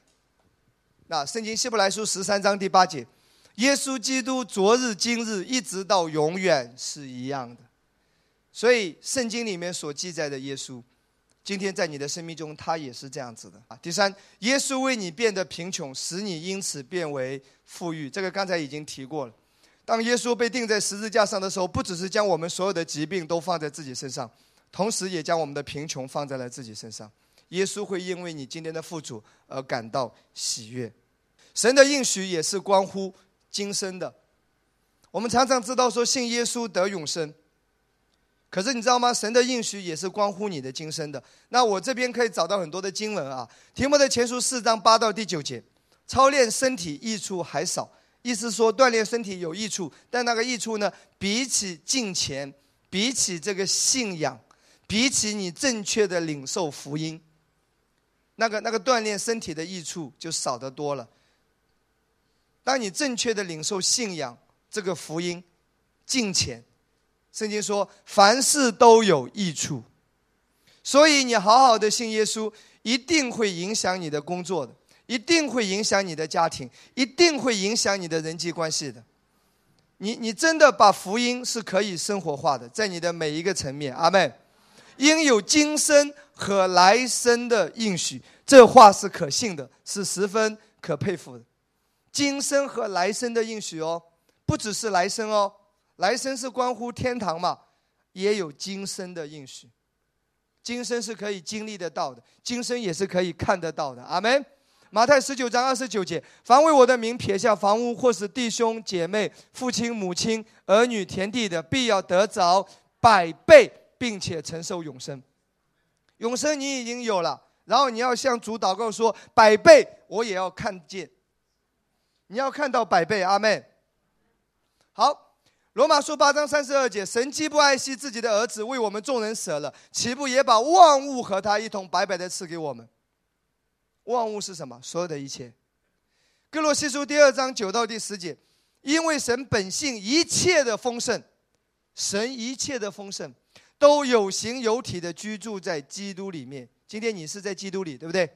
那圣经希伯来书十三章第八节，耶稣基督昨日今日一直到永远是一样的。所以圣经里面所记载的耶稣，今天在你的生命中他也是这样子的啊。第三，耶稣为你变得贫穷，使你因此变为富裕。这个刚才已经提过了。当耶稣被钉在十字架上的时候，不只是将我们所有的疾病都放在自己身上。同时，也将我们的贫穷放在了自己身上。耶稣会因为你今天的富足而感到喜悦。神的应许也是关乎今生的。我们常常知道说信耶稣得永生，可是你知道吗？神的应许也是关乎你的今生的。那我这边可以找到很多的经文啊，《提摩的前书》四章八到第九节，操练身体益处还少，意思说锻炼身体有益处，但那个益处呢，比起敬虔，比起这个信仰。比起你正确的领受福音，那个那个锻炼身体的益处就少得多了。当你正确的领受信仰这个福音，敬虔，圣经说凡事都有益处，所以你好好的信耶稣，一定会影响你的工作的，一定会影响你的家庭，一定会影响你的人际关系的。你你真的把福音是可以生活化的，在你的每一个层面，阿妹。应有今生和来生的应许，这话是可信的，是十分可佩服的。今生和来生的应许哦，不只是来生哦，来生是关乎天堂嘛，也有今生的应许。今生是可以经历得到的，今生也是可以看得到的。阿门。马太十九章二十九节：凡为我的名撇下房屋，或是弟兄姐妹、父亲母亲、儿女、田地的，必要得着百倍。并且承受永生，永生你已经有了，然后你要向主祷告说：百倍我也要看见，你要看到百倍，阿妹。好，罗马书八章三十二节：神既不爱惜自己的儿子，为我们众人舍了，岂不也把万物和他一同白白的赐给我们？万物是什么？所有的一切。哥罗西书第二章九到第十节：因为神本性一切的丰盛，神一切的丰盛。都有形有体的居住在基督里面。今天你是在基督里，对不对？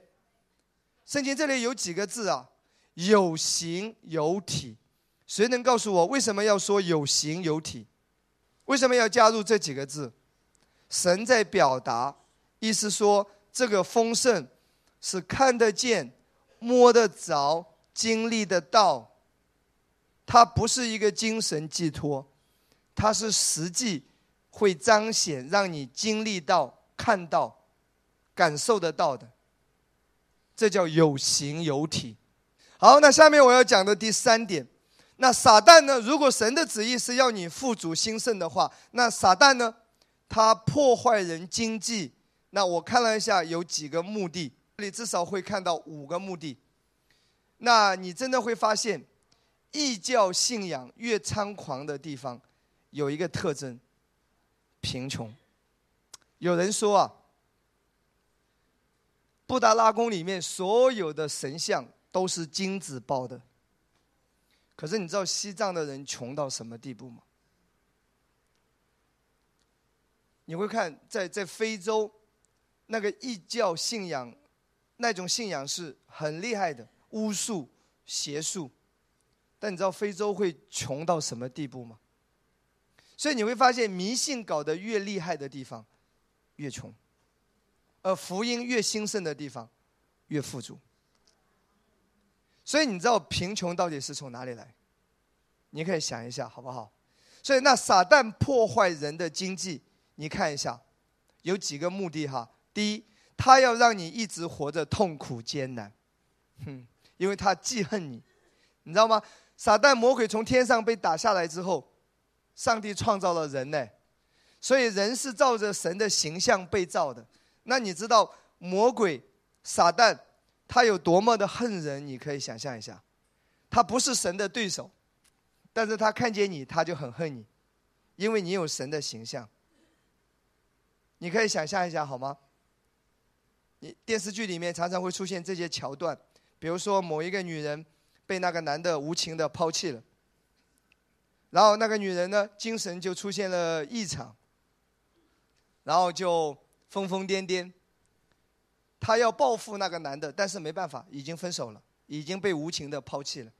圣经这里有几个字啊？有形有体。谁能告诉我为什么要说有形有体？为什么要加入这几个字？神在表达，意思说这个丰盛是看得见、摸得着、经历得到。它不是一个精神寄托，它是实际。会彰显，让你经历到、看到、感受得到的，这叫有形有体。好，那下面我要讲的第三点，那撒旦呢？如果神的旨意是要你富足兴盛的话，那撒旦呢？他破坏人经济。那我看了一下，有几个目的，这里至少会看到五个目的。那你真的会发现，异教信仰越猖狂的地方，有一个特征。贫穷。有人说啊，布达拉宫里面所有的神像都是金子包的。可是你知道西藏的人穷到什么地步吗？你会看在在非洲，那个异教信仰，那种信仰是很厉害的巫术邪术。但你知道非洲会穷到什么地步吗？所以你会发现，迷信搞得越厉害的地方，越穷；而福音越兴盛的地方，越富足。所以你知道贫穷到底是从哪里来？你可以想一下，好不好？所以那撒旦破坏人的经济，你看一下，有几个目的哈。第一，他要让你一直活着痛苦艰难，哼，因为他记恨你，你知道吗？撒旦魔鬼从天上被打下来之后，上帝创造了人呢，所以人是照着神的形象被造的。那你知道魔鬼撒旦他有多么的恨人？你可以想象一下，他不是神的对手。但是他看见你，他就很恨你，因为你有神的形象。你可以想象一下好吗？你电视剧里面常常会出现这些桥段，比如说某一个女人被那个男的无情的抛弃了，然后那个女人呢精神就出现了异常，然后就疯疯癫癫，她要报复那个男的，但是没办法，已经分手了，已经被无情的抛弃了。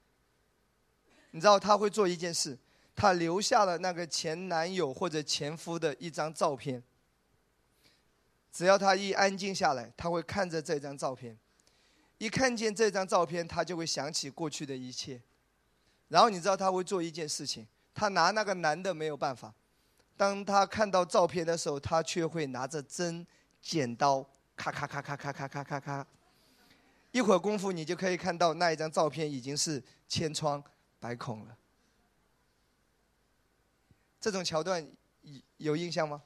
你知道她会做一件事，她留下了那个前男友或者前夫的一张照片。只要她一安静下来，她会看着这张照片，一看见这张照片，她就会想起过去的一切。然后你知道她会做一件事情，她拿那个男的没有办法。当他看到照片的时候，他却会拿着针、剪刀，咔咔咔咔咔咔咔咔咔。一会儿功夫，你就可以看到那一张照片已经是千疮。百孔了，这种桥段有印象吗？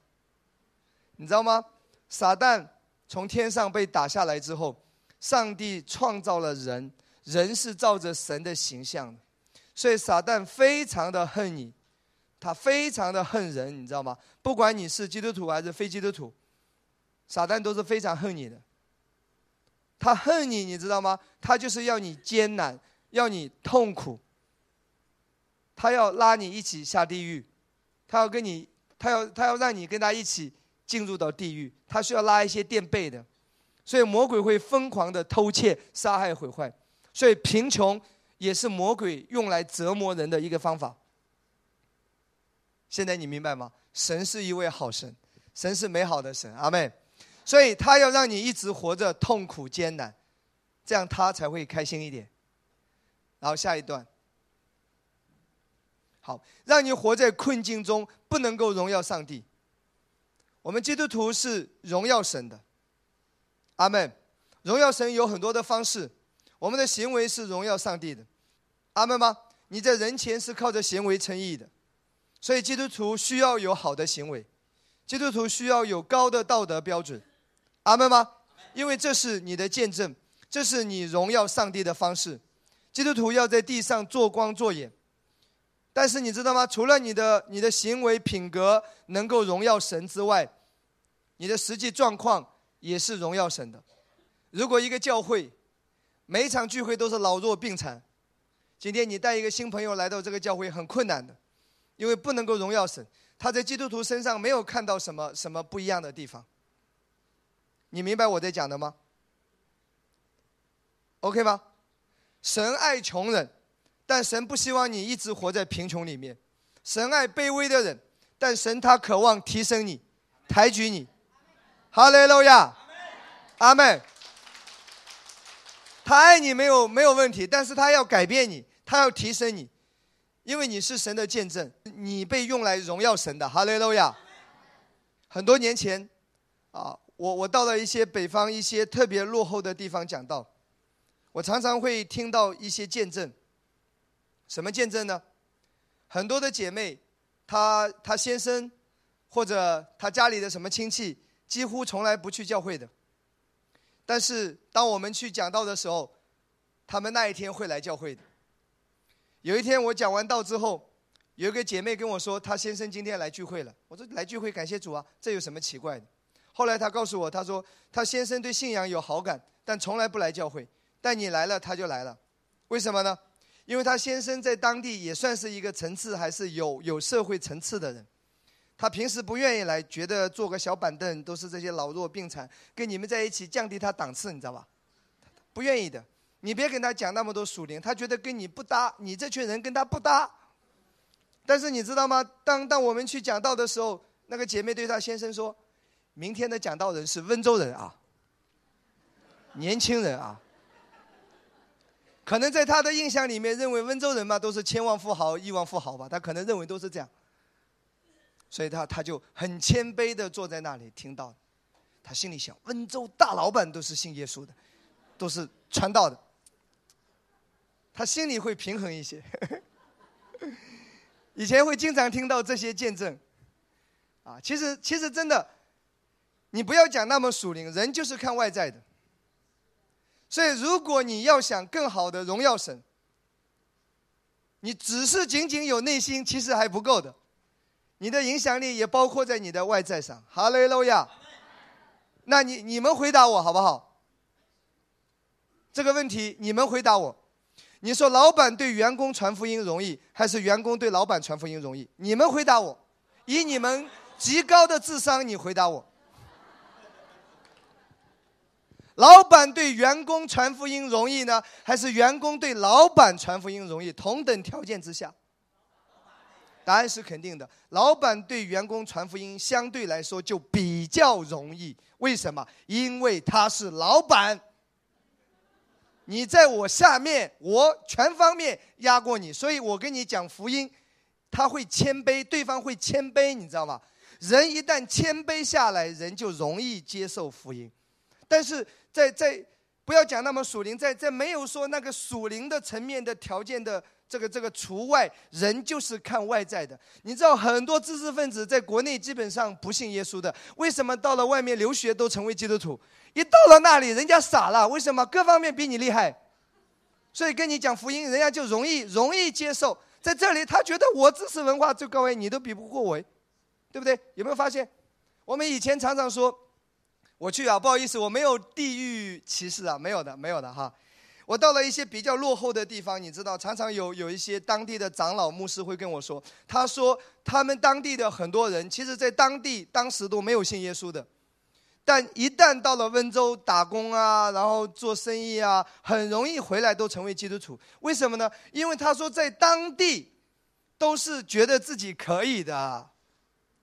你知道吗？撒旦从天上被打下来之后，上帝创造了人，人是照着神的形象的，所以撒旦非常的恨你，他非常的恨人，你知道吗？不管你是基督徒还是非基督徒，撒旦都是非常恨你的。他恨你，你知道吗？他就是要你艰难，要你痛苦。他要拉你一起下地狱，他要跟你，他要他要让你跟他一起进入到地狱，他需要拉一些垫背的，所以魔鬼会疯狂的偷窃、杀害、毁坏，所以贫穷也是魔鬼用来折磨人的一个方法。现在你明白吗？神是一位好神，神是美好的神，阿妹，所以他要让你一直活着痛苦艰难，这样他才会开心一点。然后下一段。好，让你活在困境中，不能够荣耀上帝。我们基督徒是荣耀神的，阿门。荣耀神有很多的方式，我们的行为是荣耀上帝的，阿门吗？你在人前是靠着行为称义的，所以基督徒需要有好的行为，基督徒需要有高的道德标准，阿门吗？因为这是你的见证，这是你荣耀上帝的方式。基督徒要在地上做光做眼。但是你知道吗？除了你的你的行为品格能够荣耀神之外，你的实际状况也是荣耀神的。如果一个教会每一场聚会都是老弱病残，今天你带一个新朋友来到这个教会很困难的，因为不能够荣耀神。他在基督徒身上没有看到什么什么不一样的地方。你明白我在讲的吗？OK 吗？神爱穷人。但神不希望你一直活在贫穷里面，神爱卑微的人，但神他渴望提升你，抬举你。哈利路亚，阿妹。他爱你没有没有问题，但是他要改变你，他要提升你，因为你是神的见证，你被用来荣耀神的。哈利路亚。很多年前，啊，我我到了一些北方一些特别落后的地方讲道，我常常会听到一些见证。什么见证呢？很多的姐妹，她她先生，或者她家里的什么亲戚，几乎从来不去教会的。但是当我们去讲道的时候，他们那一天会来教会的。有一天我讲完道之后，有一个姐妹跟我说，她先生今天来聚会了。我说来聚会，感谢主啊，这有什么奇怪的？后来她告诉我，她说她先生对信仰有好感，但从来不来教会。但你来了，他就来了，为什么呢？因为他先生在当地也算是一个层次还是有有社会层次的人，他平时不愿意来，觉得坐个小板凳都是这些老弱病残，跟你们在一起降低他档次，你知道吧？不愿意的，你别跟他讲那么多属灵，他觉得跟你不搭，你这群人跟他不搭。但是你知道吗？当当我们去讲道的时候，那个姐妹对他先生说：“明天的讲道人是温州人啊，年轻人啊。”可能在他的印象里面，认为温州人嘛都是千万富豪、亿万富豪吧，他可能认为都是这样。所以他他就很谦卑的坐在那里听到，他心里想：温州大老板都是信耶稣的，都是传道的。他心里会平衡一些。以前会经常听到这些见证，啊，其实其实真的，你不要讲那么属灵，人就是看外在的。所以如果你要想更好的荣耀神，你只是仅仅有内心，其实还不够的。你的影响力也包括在你的外在上。哈利路亚。那你你们回答我好不好？这个问题你们回答我。你说老板对员工传福音容易，还是员工对老板传福音容易？你们回答我。以你们极高的智商，你回答我。老板对员工传福音容易呢，还是员工对老板传福音容易？同等条件之下。答案是肯定的，老板对员工传福音相对来说就比较容易。为什么？因为他是老板，你在我下面，我全方面压过你，所以我跟你讲福音，他会谦卑，对方会谦卑，你知道吗？人一旦谦卑下来，人就容易接受福音。但是在在不要讲那么属灵，在在没有说那个属灵的层面的条件的。这个这个除外，人就是看外在的。你知道很多知识分子在国内基本上不信耶稣的，为什么到了外面留学都成为基督徒？一到了那里，人家傻了，为什么？各方面比你厉害，所以跟你讲福音，人家就容易容易接受。在这里，他觉得我知识文化最高位，你都比不过我，对不对？有没有发现？我们以前常常说，我去啊，不好意思，我没有地域歧视啊，没有的，没有的哈。我到了一些比较落后的地方，你知道，常常有有一些当地的长老牧师会跟我说，他说他们当地的很多人，其实在当地当时都没有信耶稣的，但一旦到了温州打工啊，然后做生意啊，很容易回来都成为基督徒。为什么呢？因为他说在当地都是觉得自己可以的。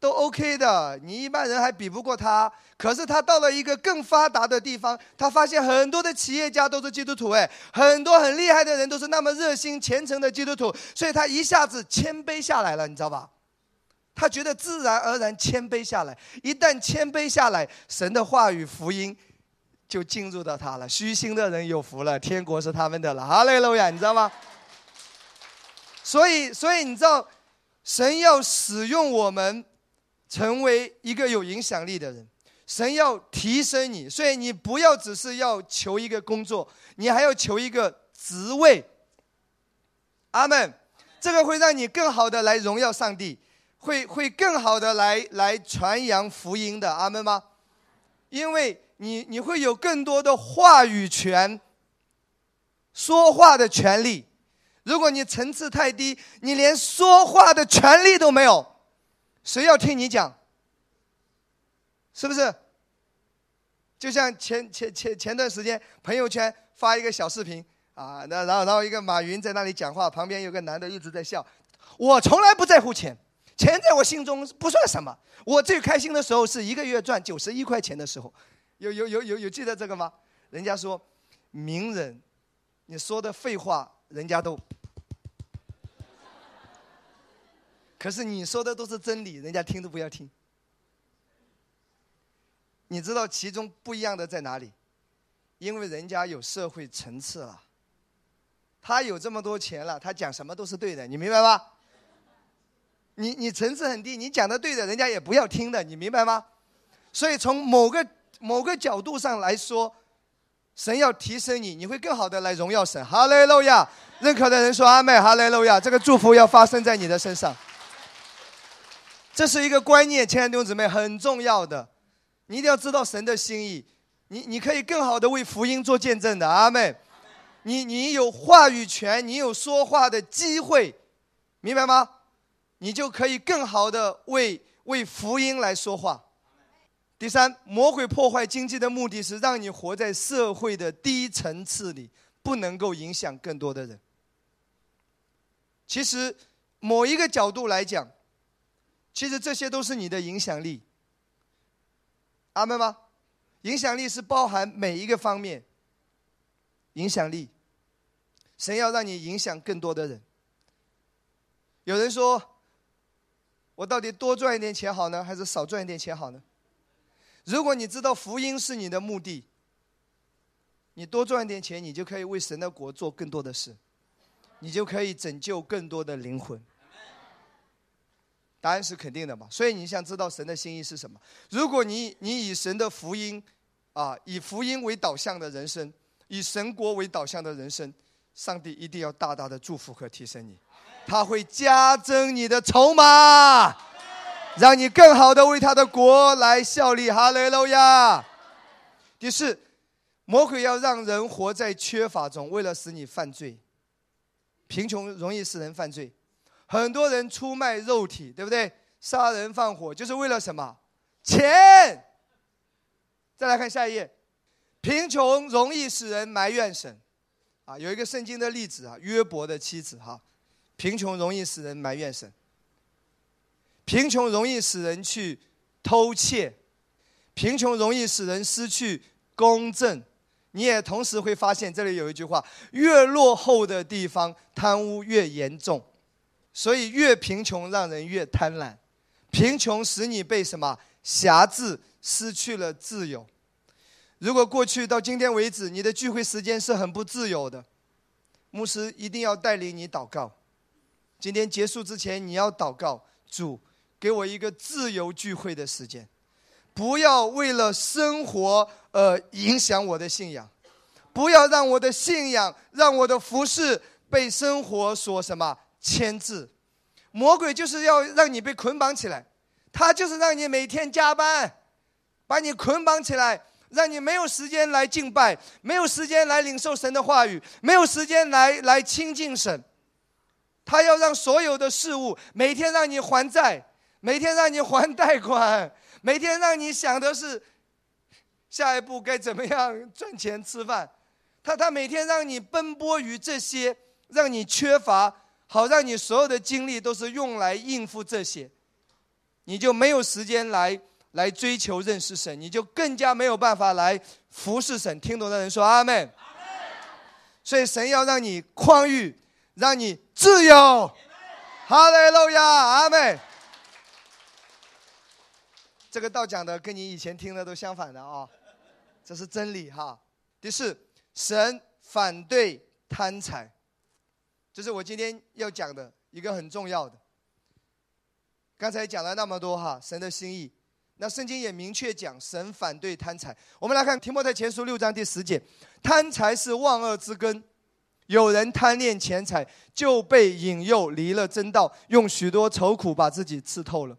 都 OK 的，你一般人还比不过他。可是他到了一个更发达的地方，他发现很多的企业家都是基督徒，哎，很多很厉害的人都是那么热心虔诚的基督徒，所以他一下子谦卑下来了，你知道吧？他觉得自然而然谦卑下来，一旦谦卑下来，神的话语福音就进入到他了。虚心的人有福了，天国是他们的了。哈利路亚，你知道吗？所以，所以你知道，神要使用我们。成为一个有影响力的人，神要提升你，所以你不要只是要求一个工作，你还要求一个职位。阿门，这个会让你更好的来荣耀上帝，会会更好的来来传扬福音的。阿门吗？因为你你会有更多的话语权，说话的权利。如果你层次太低，你连说话的权利都没有。谁要听你讲？是不是？就像前前前前段时间朋友圈发一个小视频啊，那然后然后一个马云在那里讲话，旁边有个男的一直在笑。我从来不在乎钱，钱在我心中不算什么。我最开心的时候是一个月赚九十一块钱的时候。有有有有有记得这个吗？人家说，名人，你说的废话，人家都。可是你说的都是真理，人家听都不要听。你知道其中不一样的在哪里？因为人家有社会层次了，他有这么多钱了，他讲什么都是对的，你明白吗？你你层次很低，你讲的对的，人家也不要听的，你明白吗？所以从某个某个角度上来说，神要提升你，你会更好的来荣耀神。哈利路亚！认可的人说阿妹，哈利路亚！这个祝福要发生在你的身上。这是一个观念，亲爱的弟兄姊妹，很重要的，你一定要知道神的心意。你你可以更好的为福音做见证的，阿妹。你你有话语权，你有说话的机会，明白吗？你就可以更好的为为福音来说话。第三，魔鬼破坏经济的目的是让你活在社会的低层次里，不能够影响更多的人。其实，某一个角度来讲。其实这些都是你的影响力，阿门吗？影响力是包含每一个方面。影响力，神要让你影响更多的人。有人说，我到底多赚一点钱好呢，还是少赚一点钱好呢？如果你知道福音是你的目的，你多赚一点钱，你就可以为神的国做更多的事，你就可以拯救更多的灵魂。答案是肯定的嘛？所以你想知道神的心意是什么？如果你你以神的福音，啊，以福音为导向的人生，以神国为导向的人生，上帝一定要大大的祝福和提升你，他会加增你的筹码，让你更好的为他的国来效力。哈雷路亚。第四，魔鬼要让人活在缺乏中，为了使你犯罪，贫穷容易使人犯罪。很多人出卖肉体，对不对？杀人放火就是为了什么？钱。再来看下一页，贫穷容易使人埋怨神，啊，有一个圣经的例子啊，约伯的妻子哈，贫穷容易使人埋怨神，贫穷容易使人去偷窃，贫穷容易使人失去公正。你也同时会发现，这里有一句话：越落后的地方，贪污越严重。所以越贫穷让人越贪婪，贫穷使你被什么辖制，失去了自由。如果过去到今天为止，你的聚会时间是很不自由的，牧师一定要带领你祷告。今天结束之前，你要祷告，主给我一个自由聚会的时间，不要为了生活而影响我的信仰，不要让我的信仰，让我的服饰被生活所什么。牵制，魔鬼就是要让你被捆绑起来，他就是让你每天加班，把你捆绑起来，让你没有时间来敬拜，没有时间来领受神的话语，没有时间来来亲近神。他要让所有的事物每天让你还债，每天让你还贷款，每天让你想的是下一步该怎么样赚钱吃饭。他他每天让你奔波于这些，让你缺乏。好，让你所有的精力都是用来应付这些，你就没有时间来来追求认识神，你就更加没有办法来服侍神。听懂的人说阿门。所以神要让你宽裕，让你自由。哈利路亚，阿门。这个道讲的跟你以前听的都相反的啊，这是真理哈。第四，神反对贪财。这是我今天要讲的一个很重要的。刚才讲了那么多哈，神的心意，那圣经也明确讲，神反对贪财。我们来看提摩太前书六章第十节，贪财是万恶之根，有人贪恋钱财，就被引诱离了真道，用许多愁苦把自己刺透了。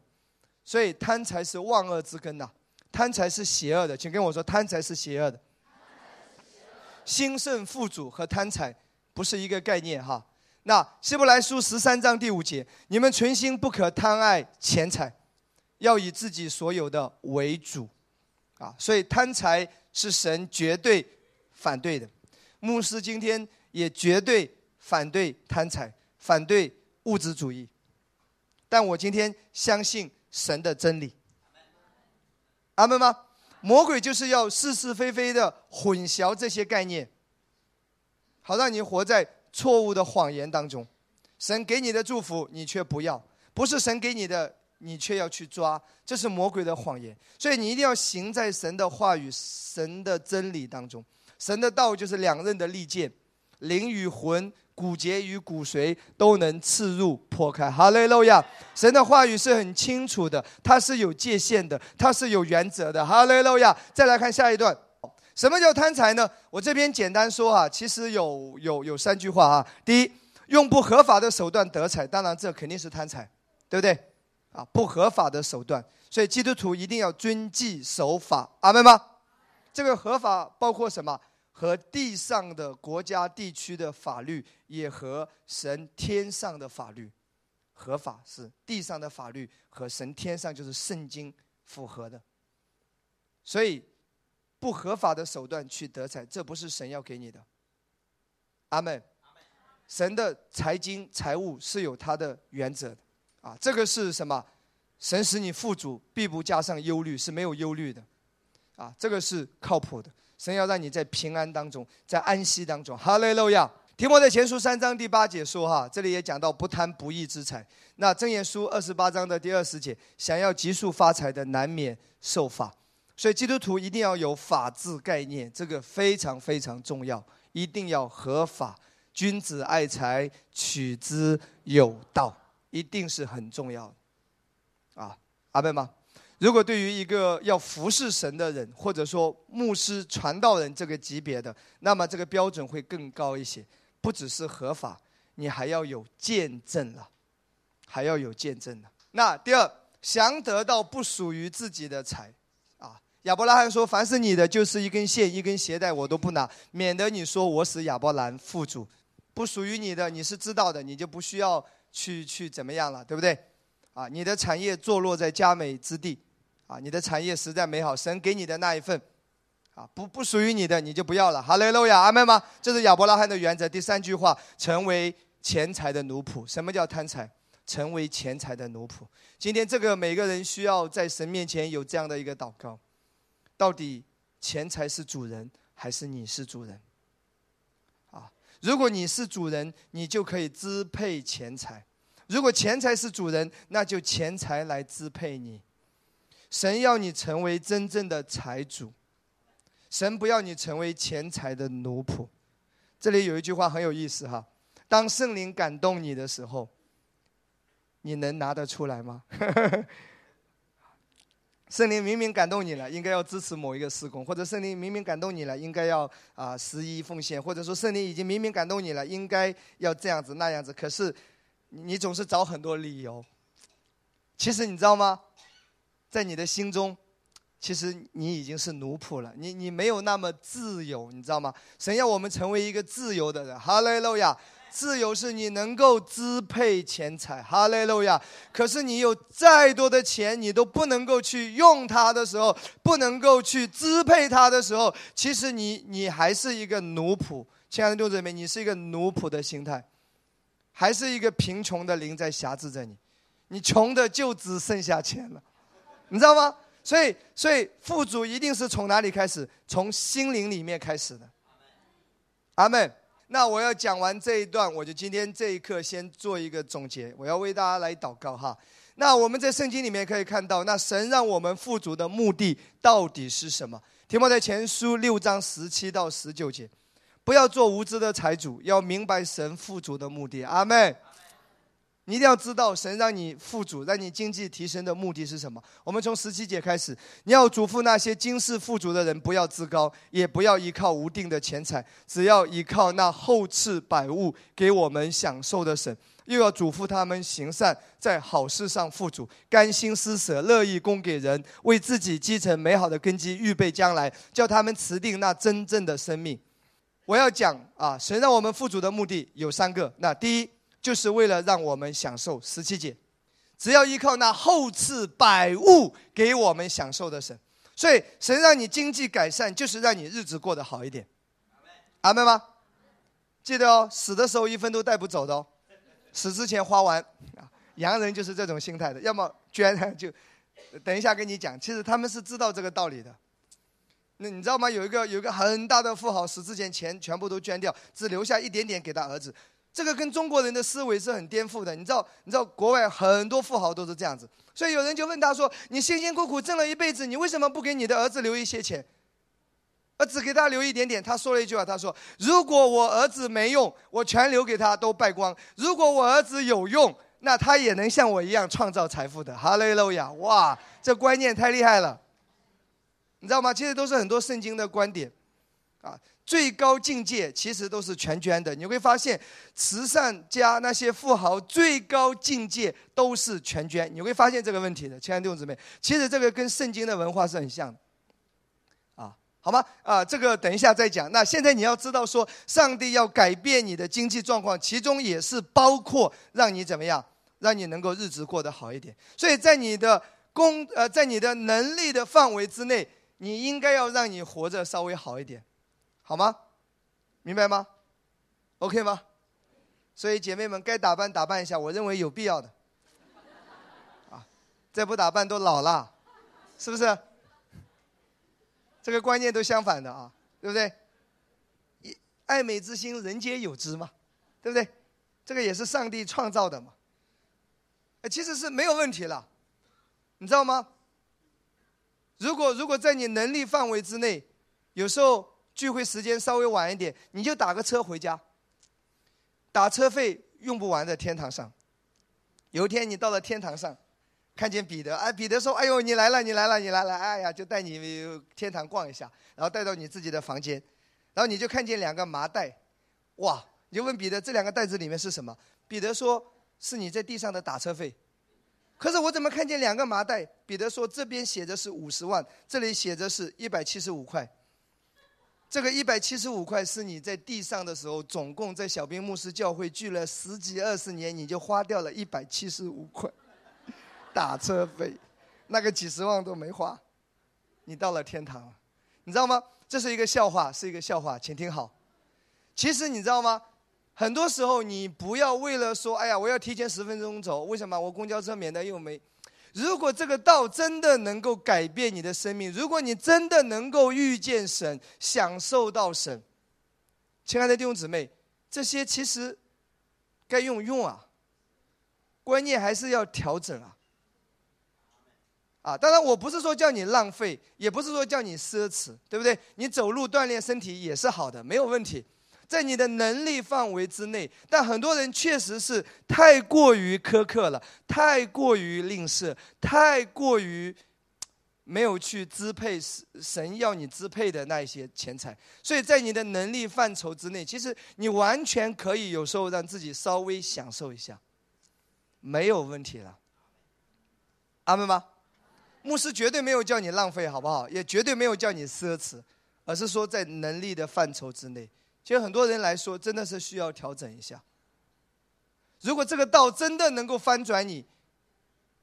所以贪财是万恶之根呐，贪财是邪恶的，请跟我说，贪财是邪恶的。兴盛富足和贪财不是一个概念哈。那希伯来书十三章第五节，你们存心不可贪爱钱财，要以自己所有的为主，啊，所以贪财是神绝对反对的。牧师今天也绝对反对贪财，反对物质主义。但我今天相信神的真理，阿门吗？魔鬼就是要是是非非的混淆这些概念，好让你活在。错误的谎言当中，神给你的祝福你却不要，不是神给你的你却要去抓，这是魔鬼的谎言。所以你一定要行在神的话语、神的真理当中。神的道就是两刃的利剑，灵与魂、骨节与骨髓都能刺入破开。哈利路亚！神的话语是很清楚的，它是有界限的，它是有原则的。哈利路亚！再来看下一段。什么叫贪财呢？我这边简单说啊，其实有有有三句话啊。第一，用不合法的手段得财，当然这肯定是贪财，对不对？啊，不合法的手段，所以基督徒一定要遵纪守法，阿门吗？这个合法包括什么？和地上的国家地区的法律，也和神天上的法律合法，是地上的法律和神天上就是圣经符合的，所以。不合法的手段去得财，这不是神要给你的。阿门。神的财经财务是有他的原则的，啊，这个是什么？神使你富足，必不加上忧虑，是没有忧虑的，啊，这个是靠谱的。神要让你在平安当中，在安息当中。哈利路亚。提摩太前书三章第八节说：“哈，这里也讲到不贪不义之财。那箴言书二十八章的第二十节，想要急速发财的，难免受罚。所以基督徒一定要有法治概念，这个非常非常重要，一定要合法。君子爱财，取之有道，一定是很重要的。啊，阿妹吗？如果对于一个要服侍神的人，或者说牧师、传道人这个级别的，那么这个标准会更高一些。”不只是合法，你还要有见证了，还要有见证了。那第二，想得到不属于自己的财，亚伯拉罕说：“凡是你的，就是一根线、一根鞋带，我都不拿，免得你说我使亚伯兰富足。不属于你的，你是知道的，你就不需要去去怎么样了，对不对？啊，你的产业坐落在佳美之地，啊，你的产业实在美好，神给你的那一份。”啊，不不属于你的，你就不要了。哈利路亚，阿门吗？这是亚伯拉罕的原则。第三句话，成为钱财的奴仆。什么叫贪财？成为钱财的奴仆。今天这个每个人需要在神面前有这样的一个祷告：到底钱财是主人，还是你是主人？啊，如果你是主人，你就可以支配钱财；如果钱财是主人，那就钱财来支配你。神要你成为真正的财主。神不要你成为钱财的奴仆。这里有一句话很有意思哈，当圣灵感动你的时候，你能拿得出来吗？圣灵明明感动你了，应该要支持某一个施工，或者圣灵明明感动你了，应该要啊十一奉献，或者说圣灵已经明明感动你了，应该要这样子那样子。可是你总是找很多理由。其实你知道吗？在你的心中。其实你已经是奴仆了，你你没有那么自由，你知道吗？神要我们成为一个自由的人，哈利路亚！自由是你能够支配钱财，哈利路亚！可是你有再多的钱，你都不能够去用它的时候，不能够去支配它的时候，其实你你还是一个奴仆。亲爱的弟兄姊妹，你是一个奴仆的心态，还是一个贫穷的灵在辖制着你？你穷的就只剩下钱了，你知道吗？所以，所以富足一定是从哪里开始？从心灵里面开始的。阿门。那我要讲完这一段，我就今天这一刻先做一个总结。我要为大家来祷告哈。那我们在圣经里面可以看到，那神让我们富足的目的到底是什么？提摩在前书六章十七到十九节，不要做无知的财主，要明白神富足的目的。阿妹。你一定要知道，神让你富足、让你经济提升的目的是什么？我们从十七节开始，你要嘱咐那些今世富足的人，不要自高，也不要依靠无定的钱财，只要依靠那厚赐百物给我们享受的神。又要嘱咐他们行善，在好事上富足，甘心施舍，乐意供给人，为自己积成美好的根基，预备将来，叫他们持定那真正的生命。我要讲啊，神让我们富足的目的有三个。那第一。就是为了让我们享受十七节，只要依靠那厚赐百物给我们享受的神，所以神让你经济改善，就是让你日子过得好一点。阿门吗？记得哦，死的时候一分都带不走的哦，死之前花完啊。洋人就是这种心态的，要么捐就，等一下跟你讲，其实他们是知道这个道理的。那你知道吗？有一个有一个很大的富豪，死之前钱全部都捐掉，只留下一点点给他儿子。这个跟中国人的思维是很颠覆的，你知道？你知道国外很多富豪都是这样子，所以有人就问他说：“你辛辛苦苦挣了一辈子，你为什么不给你的儿子留一些钱，而只给他留一点点？”他说了一句话，他说：“如果我儿子没用，我全留给他都败光；如果我儿子有用，那他也能像我一样创造财富的。”哈利路亚！哇，这观念太厉害了，你知道吗？其实都是很多圣经的观点，啊。最高境界其实都是全捐的，你会发现，慈善家那些富豪最高境界都是全捐，你会发现这个问题的，亲爱的弟兄姊妹，其实这个跟圣经的文化是很像的，啊，好吗？啊，这个等一下再讲。那现在你要知道说，上帝要改变你的经济状况，其中也是包括让你怎么样，让你能够日子过得好一点。所以在你的工呃，在你的能力的范围之内，你应该要让你活着稍微好一点。好吗？明白吗？OK 吗？所以姐妹们该打扮打扮一下，我认为有必要的。啊，再不打扮都老了，是不是？这个观念都相反的啊，对不对？爱美之心，人皆有之嘛，对不对？这个也是上帝创造的嘛。哎，其实是没有问题了，你知道吗？如果如果在你能力范围之内，有时候聚会时间稍微晚一点，你就打个车回家，打车费用不完的天堂上。有一天你到了天堂上，看见彼得，哎，彼得说：“哎呦，你来了，你来了，你来了！”哎呀，就带你天堂逛一下，然后带到你自己的房间，然后你就看见两个麻袋，哇！你就问彼得这两个袋子里面是什么？彼得说：“是你在地上的打车费。”可是我怎么看见两个麻袋？彼得说：“这边写着是五十万，这里写着是一百七十五块。这个一百七十五块是你在地上的时候，总共在小兵牧师教会聚了十几二十年，你就花掉了一百七十五块打车费，那个几十万都没花，你到了天堂了，你知道吗？这是一个笑话，是一个笑话，请听好。其实你知道吗？”很多时候，你不要为了说，哎呀，我要提前十分钟走，为什么？我公交车免得又没。如果这个道真的能够改变你的生命，如果你真的能够遇见神，享受到神，亲爱的弟兄姊妹，这些其实该用用啊，观念还是要调整啊。啊，当然我不是说叫你浪费，也不是说叫你奢侈，对不对？你走路锻炼身体也是好的，没有问题。在你的能力范围之内，但很多人确实是太过于苛刻了，太过于吝啬，太过于没有去支配神要你支配的那一些钱财。所以在你的能力范畴之内，其实你完全可以有时候让自己稍微享受一下，没有问题了。阿门吗？牧师绝对没有叫你浪费，好不好？也绝对没有叫你奢侈，而是说在能力的范畴之内。其实很多人来说，真的是需要调整一下。如果这个道真的能够翻转你，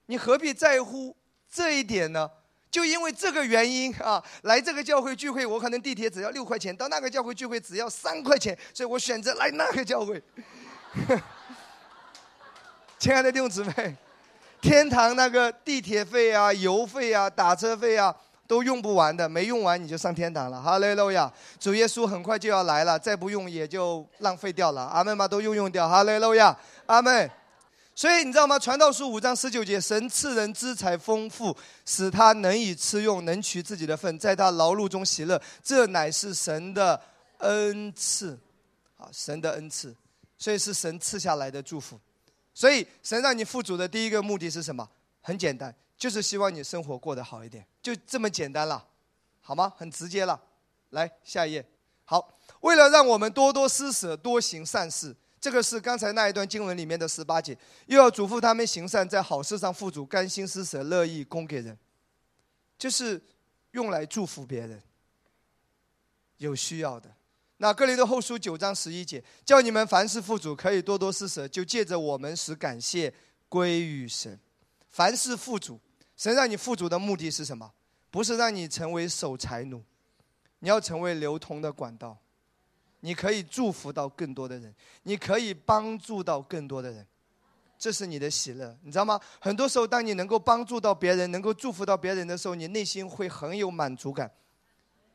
你何必在乎这一点呢？就因为这个原因啊，来这个教会聚会，我可能地铁只要六块钱，到那个教会聚会只要三块钱，所以我选择来那个教会。亲爱的弟兄姊妹，天堂那个地铁费啊、油费啊、打车费啊。都用不完的，没用完你就上天堂了。哈利路亚，主耶稣很快就要来了，再不用也就浪费掉了。阿门嘛，都用用掉。哈利路亚，阿门。所以你知道吗？传道书五章十九节，神赐人资财丰富，使他能以吃用，能取自己的份，在他劳碌中喜乐，这乃是神的恩赐。啊，神的恩赐，所以是神赐下来的祝福。所以神让你富足的第一个目的是什么？很简单。就是希望你生活过得好一点，就这么简单了，好吗？很直接了。来下一页。好，为了让我们多多施舍，多行善事，这个是刚才那一段经文里面的十八节，又要嘱咐他们行善，在好事上富足，甘心施舍，乐意供给人，就是用来祝福别人，有需要的。那哥林多后书九章十一节，叫你们凡事富足，可以多多施舍，就借着我们使感谢归于神，凡事富足。神让你富足的目的是什么？不是让你成为守财奴，你要成为流通的管道，你可以祝福到更多的人，你可以帮助到更多的人，这是你的喜乐，你知道吗？很多时候，当你能够帮助到别人，能够祝福到别人的时候，你内心会很有满足感，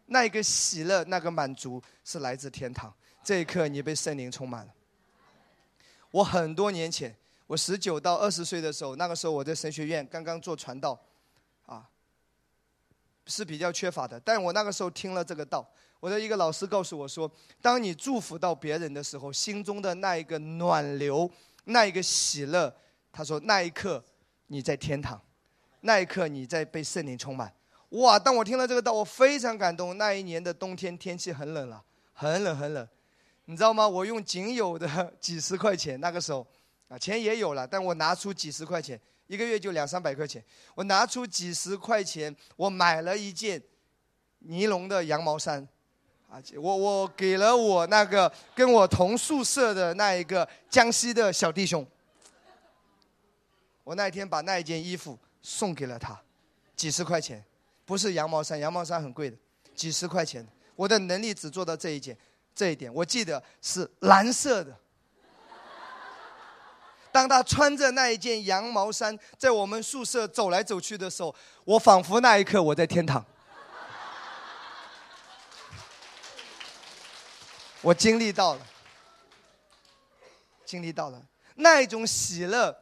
那一个喜乐，那个满足是来自天堂。这一刻，你被圣灵充满了。我很多年前。我十九到二十岁的时候，那个时候我在神学院刚刚做传道，啊，是比较缺乏的。但我那个时候听了这个道，我的一个老师告诉我说，当你祝福到别人的时候，心中的那一个暖流，那一个喜乐，他说那一刻你在天堂，那一刻你在被圣灵充满。哇！当我听了这个道，我非常感动。那一年的冬天天气很冷了，很冷很冷，你知道吗？我用仅有的 几十块钱，那个时候。啊，钱也有了，但我拿出几十块钱，一个月就两三百块钱。我拿出几十块钱，我买了一件尼龙的羊毛衫，啊，我我给了我那个跟我同宿舍的那一个江西的小弟兄。我那一天把那一件衣服送给了他，几十块钱，不是羊毛衫，羊毛衫很贵的，几十块钱。我的能力只做到这一件，这一点，我记得是蓝色的。当他穿着那一件羊毛衫在我们宿舍走来走去的时候，我仿佛那一刻我在天堂。我经历到了，经历到了那一种喜乐，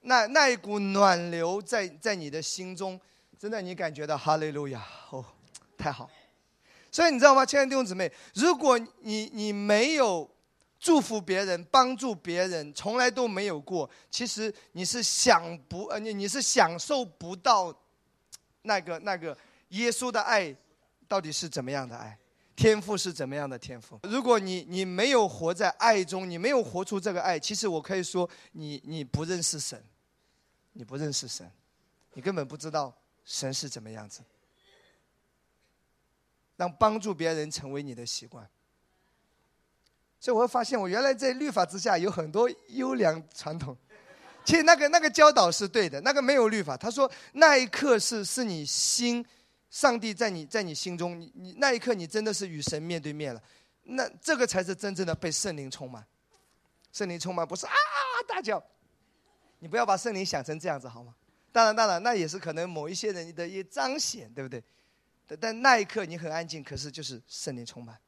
那那一股暖流在在你的心中，真的你感觉到哈利路亚哦，太好。所以你知道吗，亲爱的弟兄姊妹，如果你你没有祝福别人、帮助别人，从来都没有过，其实你是享不呃你你是享受不到那个那个耶稣的爱到底是怎么样的爱，天赋是怎么样的天赋。如果你你没有活在爱中，你没有活出这个爱，其实我可以说你你不认识神，你不认识神，你根本不知道神是怎么样子。让帮助别人成为你的习惯，所以我会发现，我原来在律法之下有很多优良传统。其实那个那个教导是对的，那个没有律法。他说那一刻是是你心，上帝在你在你心中，你你那一刻你真的是与神面对面了。那这个才是真正的被圣灵充满。圣灵充满不是啊啊大叫，你不要把圣灵想成这样子好吗？当然当然，那也是可能某一些人的一彰显，对不对？但那一刻你很安静，可是就是圣灵充满，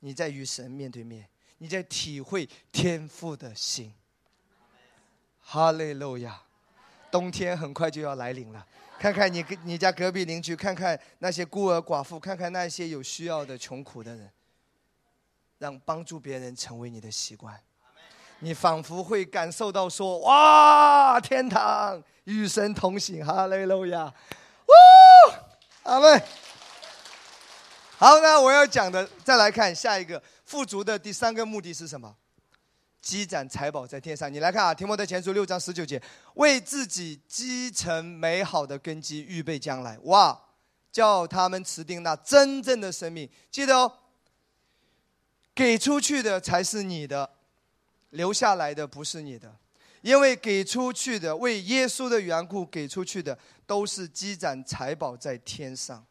你在与神面对面，你在体会天父的心。哈利路亚！冬天很快就要来临了，看看你跟你家隔壁邻居，看看那些孤儿寡妇，看看那些有需要的穷苦的人，让帮助别人成为你的习惯。你仿佛会感受到说：“哇，天堂与神同行。”哈利路亚！呜，阿门。好，那我要讲的，再来看下一个富足的第三个目的是什么？积攒财宝在天上。你来看啊，《提摩太前书》六章十九节，为自己积成美好的根基，预备将来。哇，叫他们持定那真正的生命。记得哦，给出去的才是你的，留下来的不是你的，因为给出去的，为耶稣的缘故给出去的，都是积攒财宝在天上。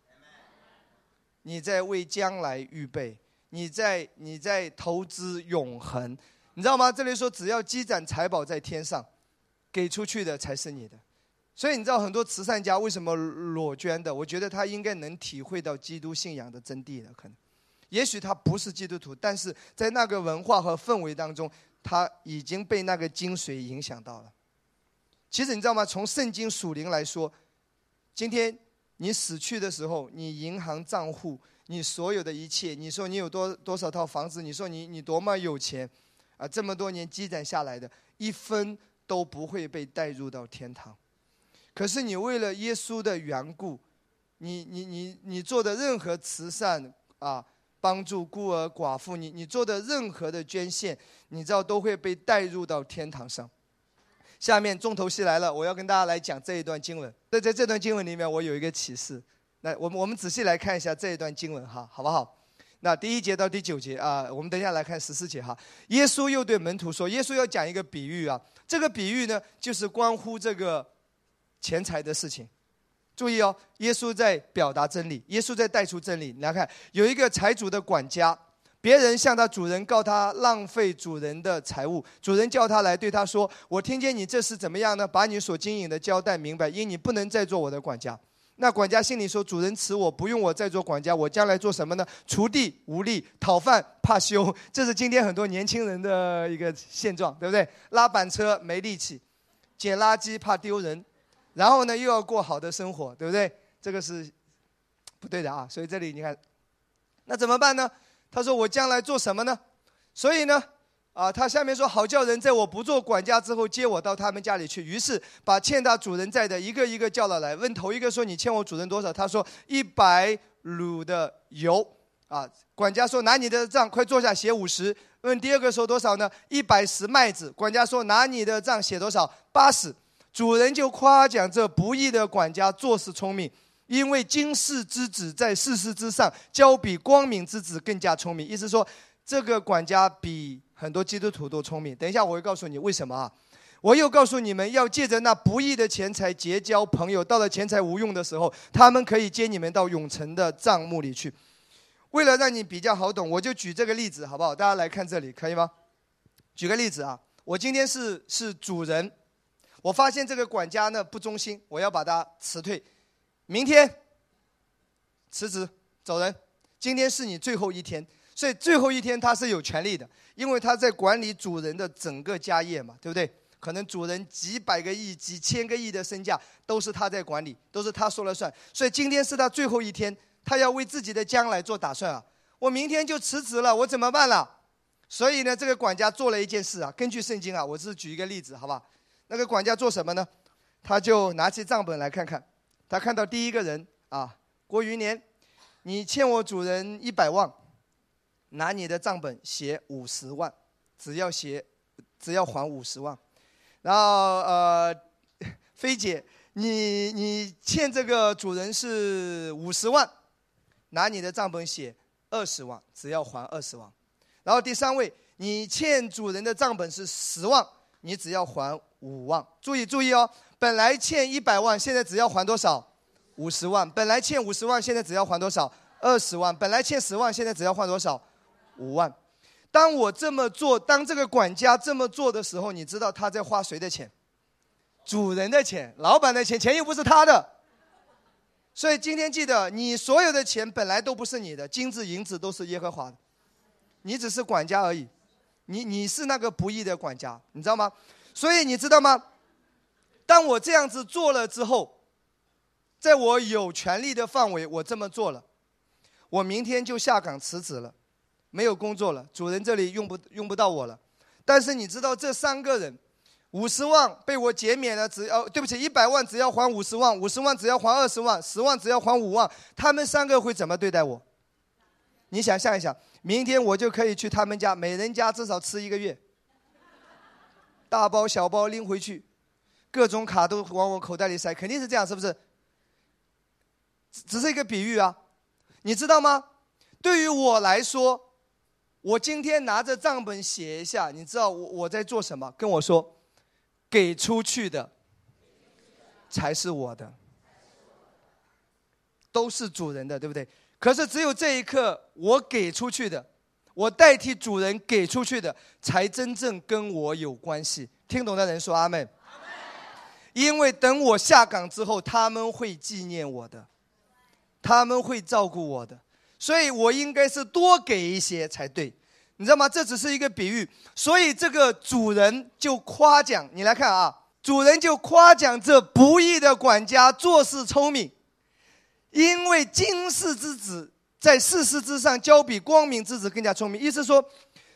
你在为将来预备，你在你在投资永恒，你知道吗？这里说只要积攒财宝在天上，给出去的才是你的。所以你知道很多慈善家为什么裸捐的？我觉得他应该能体会到基督信仰的真谛的可能。也许他不是基督徒，但是在那个文化和氛围当中，他已经被那个精髓影响到了。其实你知道吗？从圣经属灵来说，今天。你死去的时候，你银行账户，你所有的一切，你说你有多多少套房子，你说你你多么有钱，啊，这么多年积攒下来的一分都不会被带入到天堂。可是你为了耶稣的缘故，你你你你做的任何慈善啊，帮助孤儿寡妇，你你做的任何的捐献，你知道都会被带入到天堂上。下面重头戏来了，我要跟大家来讲这一段经文。那在这段经文里面，我有一个启示。那我们我们仔细来看一下这一段经文哈，好不好？那第一节到第九节啊，我们等一下来看十四节哈。耶稣又对门徒说：“耶稣要讲一个比喻啊，这个比喻呢，就是关乎这个钱财的事情。注意哦，耶稣在表达真理，耶稣在带出真理。来看，有一个财主的管家。”别人向他主人告他浪费主人的财物，主人叫他来对他说：“我听见你这是怎么样呢？把你所经营的交代明白，因你不能再做我的管家。”那管家心里说：“主人辞我不用我再做管家，我将来做什么呢？锄地无力，讨饭怕羞，这是今天很多年轻人的一个现状，对不对？拉板车没力气，捡垃圾怕丢人，然后呢又要过好的生活，对不对？这个是不对的啊！所以这里你看，那怎么办呢？”他说：“我将来做什么呢？所以呢，啊，他下面说好叫人在我不做管家之后接我到他们家里去。于是把欠他主人债的一个一个叫了来，问头一个说：你欠我主人多少？他说一百卤的油。啊，管家说拿你的账，快坐下写五十。问第二个说多少呢？一百十麦子。管家说拿你的账写多少？八十。主人就夸奖这不义的管家做事聪明。”因为今世之子在世事之上，交比光明之子更加聪明。意思说，这个管家比很多基督徒都聪明。等一下我会告诉你为什么啊？我又告诉你们要借着那不义的钱财结交朋友，到了钱财无用的时候，他们可以接你们到永存的账目里去。为了让你比较好懂，我就举这个例子，好不好？大家来看这里，可以吗？举个例子啊，我今天是是主人，我发现这个管家呢不忠心，我要把他辞退。明天辞职走人，今天是你最后一天，所以最后一天他是有权利的，因为他在管理主人的整个家业嘛，对不对？可能主人几百个亿、几千个亿的身价都是他在管理，都是他说了算。所以今天是他最后一天，他要为自己的将来做打算啊！我明天就辞职了，我怎么办了？所以呢，这个管家做了一件事啊。根据圣经啊，我只是举一个例子，好吧？那个管家做什么呢？他就拿起账本来看看，他看到第一个人啊，郭云年，你欠我主人一百万，拿你的账本写五十万，只要写，只要还五十万。然后呃，菲姐，你你欠这个主人是五十万，拿你的账本写二十万，只要还二十万。然后第三位，你欠主人的账本是十万，你只要还五万。注意注意哦，本来欠一百万，现在只要还多少？五十万。本来欠五十万，现在只要还多少？二十万。本来欠十万，现在只要还多少？五万。当我这么做，当这个管家这么做的时候，你知道他在花谁的钱？主人的钱，老板的钱，钱又不是他的。所以今天记得，你所有的钱本来都不是你的，金子银子都是耶和华的，你只是管家而已。你你是那个不义的管家，你知道吗？所以你知道吗？当我这样子做了之后，在我有权利的范围，我这么做了，我明天就下岗辞职了。没有工作了，主人这里用不用不到我了。但是你知道这三个人，五十万被我减免了，只要对不起，一百万只要还五十万，五十万只要还二十万，十万只要还五万，他们三个会怎么对待我？你想象一下，明天我就可以去他们家，每人家至少吃一个月，大包小包拎回去，各种卡都往我口袋里塞，肯定是这样，是不是？只是一个比喻啊，你知道吗？对于我来说。我今天拿着账本写一下，你知道我我在做什么？跟我说，给出去的才是我的，都是主人的，对不对？可是只有这一刻，我给出去的，我代替主人给出去的，才真正跟我有关系。听懂的人说阿门。因为等我下岗之后，他们会纪念我的，他们会照顾我的。所以我应该是多给一些才对，你知道吗？这只是一个比喻。所以这个主人就夸奖你来看啊，主人就夸奖这不义的管家做事聪明，因为今世之子在世事之上，交比光明之子更加聪明。意思说，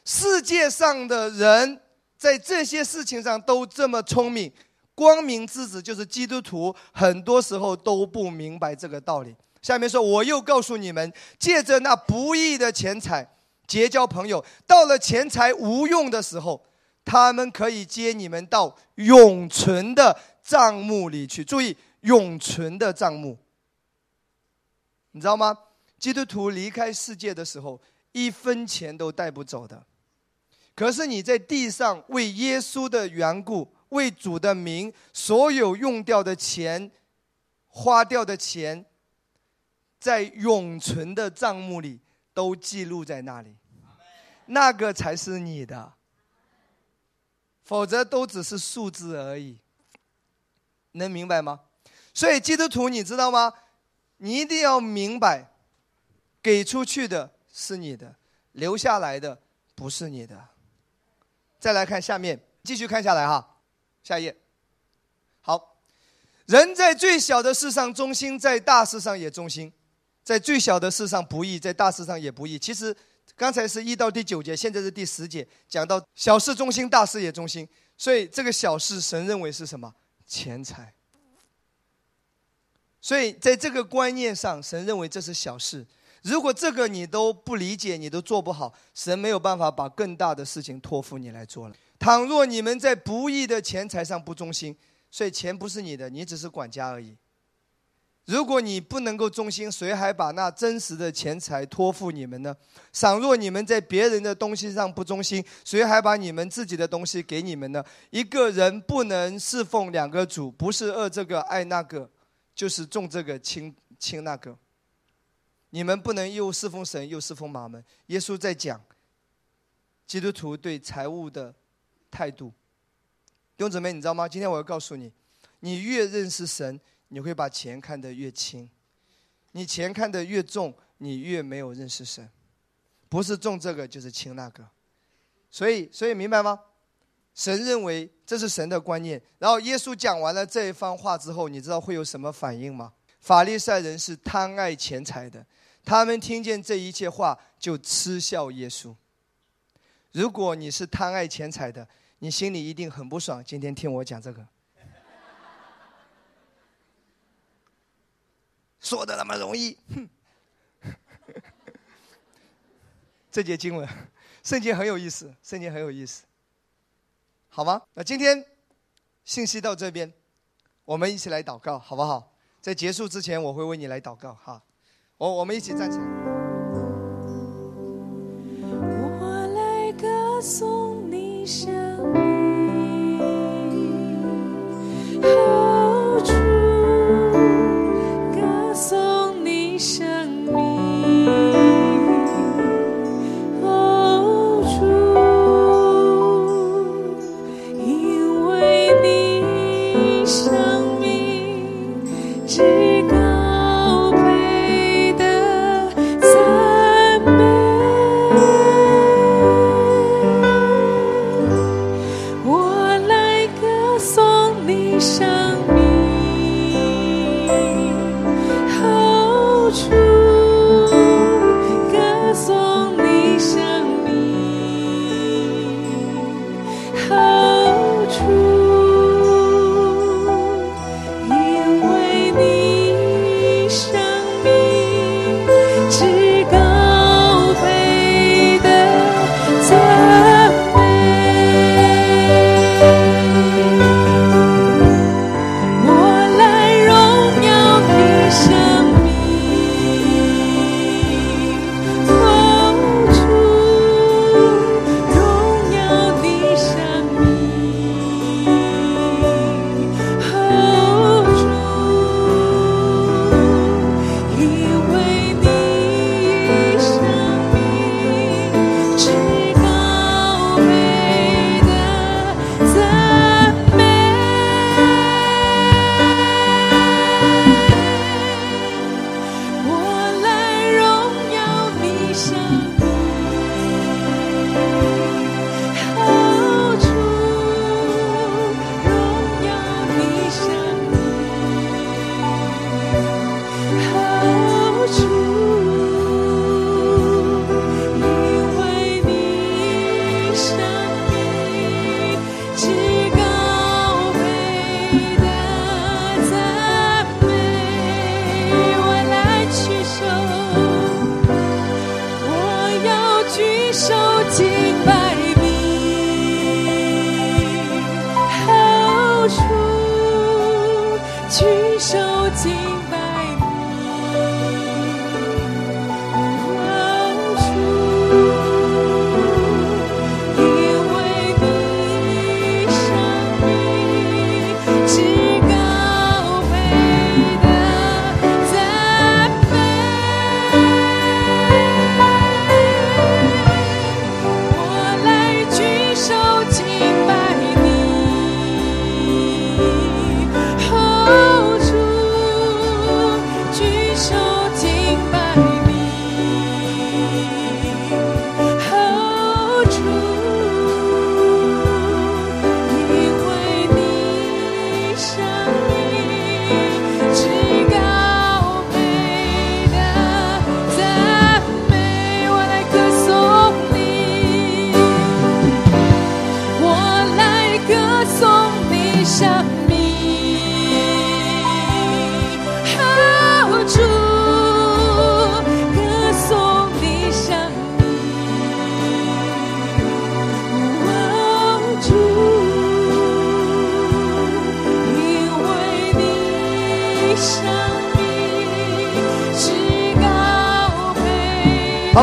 世界上的人在这些事情上都这么聪明，光明之子就是基督徒，很多时候都不明白这个道理。下面说，我又告诉你们，借着那不义的钱财结交朋友，到了钱财无用的时候，他们可以接你们到永存的账目里去。注意，永存的账目，你知道吗？基督徒离开世界的时候，一分钱都带不走的。可是你在地上为耶稣的缘故，为主的名，所有用掉的钱，花掉的钱。在永存的账目里都记录在那里，那个才是你的，否则都只是数字而已。能明白吗？所以基督徒，你知道吗？你一定要明白，给出去的是你的，留下来的不是你的。再来看下面，继续看下来哈，下一页。好，人在最小的事上忠心，在大事上也忠心。在最小的事上不义，在大事上也不义。其实刚才是一到第九节，现在是第十节，讲到小事中心，大事也中心。所以这个小事，神认为是什么？钱财。所以在这个观念上，神认为这是小事。如果这个你都不理解，你都做不好，神没有办法把更大的事情托付你来做了。倘若你们在不义的钱财上不忠心，所以钱不是你的，你只是管家而已。如果你不能够忠心，谁还把那真实的钱财托付你们呢？倘若你们在别人的东西上不忠心，谁还把你们自己的东西给你们呢？一个人不能侍奉两个主，不是恶这个爱那个，就是重这个轻轻那个。你们不能又侍奉神又侍奉马门。耶稣在讲基督徒对财务的态度。弟兄姊妹，你知道吗？今天我要告诉你，你越认识神。你会把钱看得越轻，你钱看得越重，你越没有认识神。不是重这个就是轻那个。所以，所以明白吗？神认为这是神的观念。然后耶稣讲完了这一番话之后，你知道会有什么反应吗？法利赛人是贪爱钱财的，他们听见这一切话就嗤笑耶稣。如果你是贪爱钱财的，你心里一定很不爽。今天听我讲这个，说的那么容易，哼！这节经文，圣经很有意思，圣经很有意思。好吗？那今天信息到这边，我们一起来祷告，好不好？在结束之前，我会为你来祷告，哈。我我们一起站起来。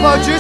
好不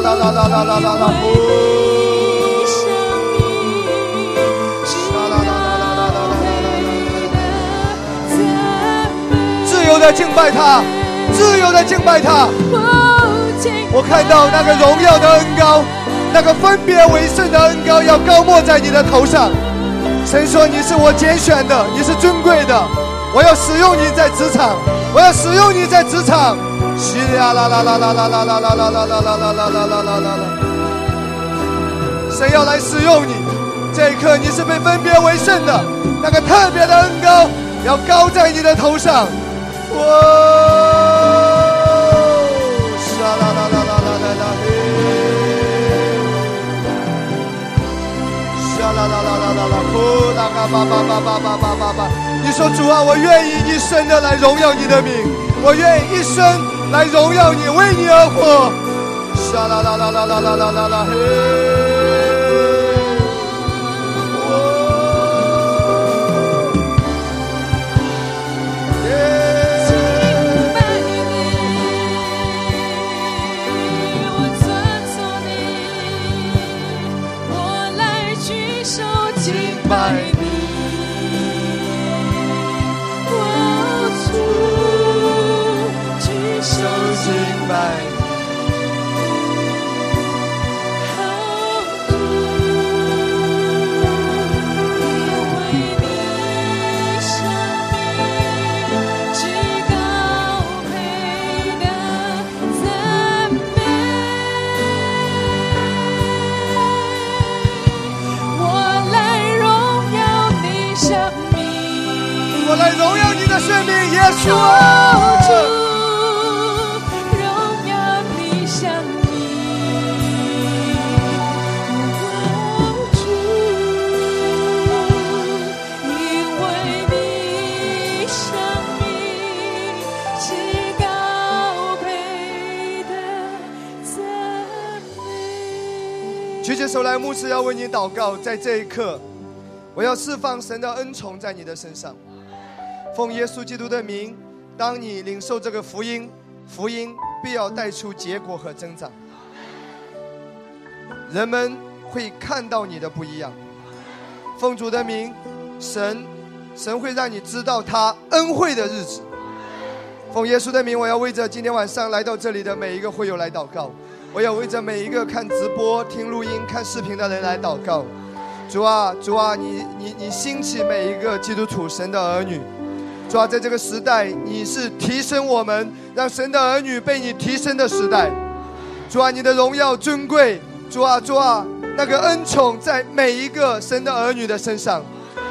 啦啦啦啦啦啦啦啦！自由的敬拜他，自由的敬拜他。我看到那个荣耀的恩高，那个分别为圣的恩高要高没在你的头上。神说你是我拣选的，你是尊贵的，我要使用你在职场，我要使用你在职场。是呀啦啦啦啦啦啦啦啦啦啦啦啦啦啦啦啦啦啦！神要来使用你，这一刻你是被分别为圣的，那个特别的恩高要高在你的头上。哇！沙啦啦啦啦啦啦啦嘿！沙啦啦啦啦啦啦，呼啦嘎巴巴巴巴巴巴巴巴！你说主啊，我愿意一生的来荣耀你的名，我愿一生来荣耀你，为你而活。沙啦啦啦啦啦啦啦啦啦嘿！敬拜你。我来荣耀你的生命，耶稣手来，牧师要为你祷告。在这一刻，我要释放神的恩宠在你的身上。奉耶稣基督的名，当你领受这个福音，福音必要带出结果和增长。人们会看到你的不一样。奉主的名，神，神会让你知道他恩惠的日子。奉耶稣的名，我要为着今天晚上来到这里的每一个会友来祷告。我要为着每一个看直播、听录音、看视频的人来祷告。主啊，主啊，你你你兴起每一个基督徒神的儿女。主啊，在这个时代，你是提升我们，让神的儿女被你提升的时代。主啊，你的荣耀尊贵。主啊，主啊，那个恩宠在每一个神的儿女的身上，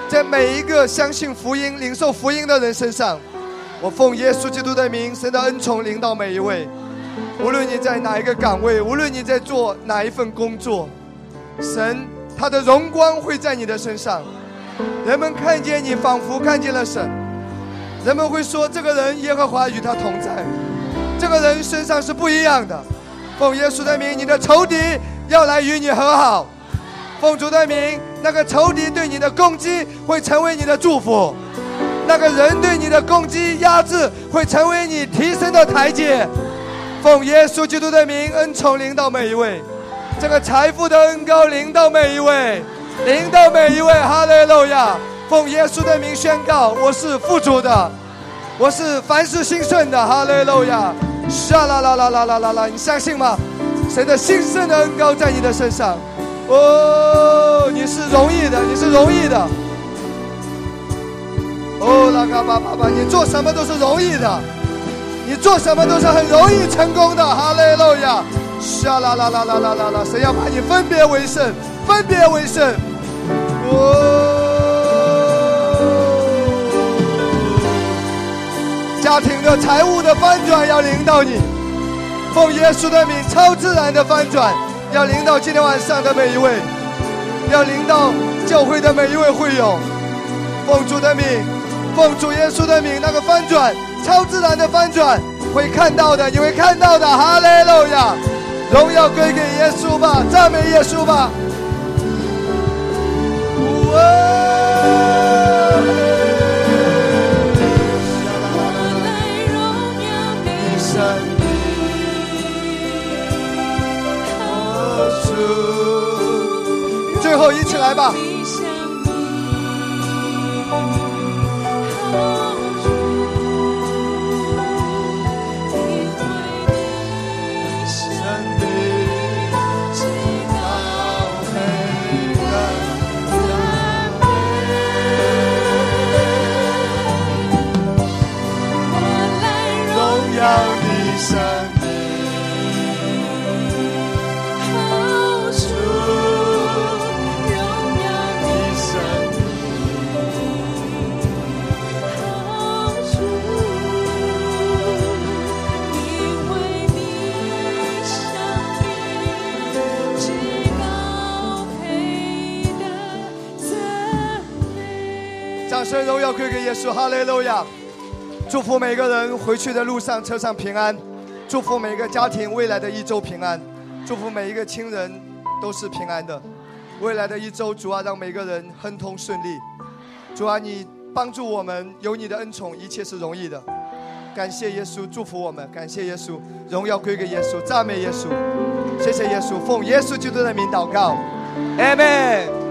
在每一个相信福音、领受福音的人身上。我奉耶稣基督的名，神的恩宠临到每一位，无论你在哪一个岗位，无论你在做哪一份工作，神他的荣光会在你的身上，人们看见你，仿佛看见了神，人们会说这个人耶和华与他同在，这个人身上是不一样的。奉耶稣的名，你的仇敌要来与你和好。奉主的名，那个仇敌对你的攻击会成为你的祝福。那个人对你的攻击、压制，会成为你提升的台阶。奉耶稣基督的名，恩宠领到每一位，这个财富的恩高领到每一位，领到每一位。哈利路亚！奉耶稣的名宣告，我是富足的，我是凡事兴顺的。哈利路亚！沙啦啦啦啦啦啦啦！你相信吗？神的兴盛的恩高在你的身上。哦，你是容易的，你是容易的。哦，拉嘎巴巴巴，你做什么都是容易的，你做什么都是很容易成功的。哈利路亚！沙啦啦啦啦啦啦啦！谁要把你分别为圣？分别为圣！哦，家庭的财务的翻转要领到你，奉耶稣的名，超自然的翻转要领到今天晚上的每一位，要领到教会的每一位会友，奉主的名。奉主耶稣的名，那个翻转，超自然的翻转，会看到的，你会看到的。哈利路亚，荣耀归给耶稣吧，赞美耶稣吧。最后一起来吧。声荣耀归给耶稣，哈利路亚！祝福每个人回去的路上车上平安，祝福每个家庭未来的一周平安，祝福每一个亲人都是平安的。未来的一周，主啊，让每个人亨通顺利。主啊，你帮助我们，有你的恩宠，一切是容易的。感谢耶稣，祝福我们，感谢耶稣，荣耀归给耶稣，赞美耶稣，谢谢耶稣，奉耶稣基督的名祷告，阿门。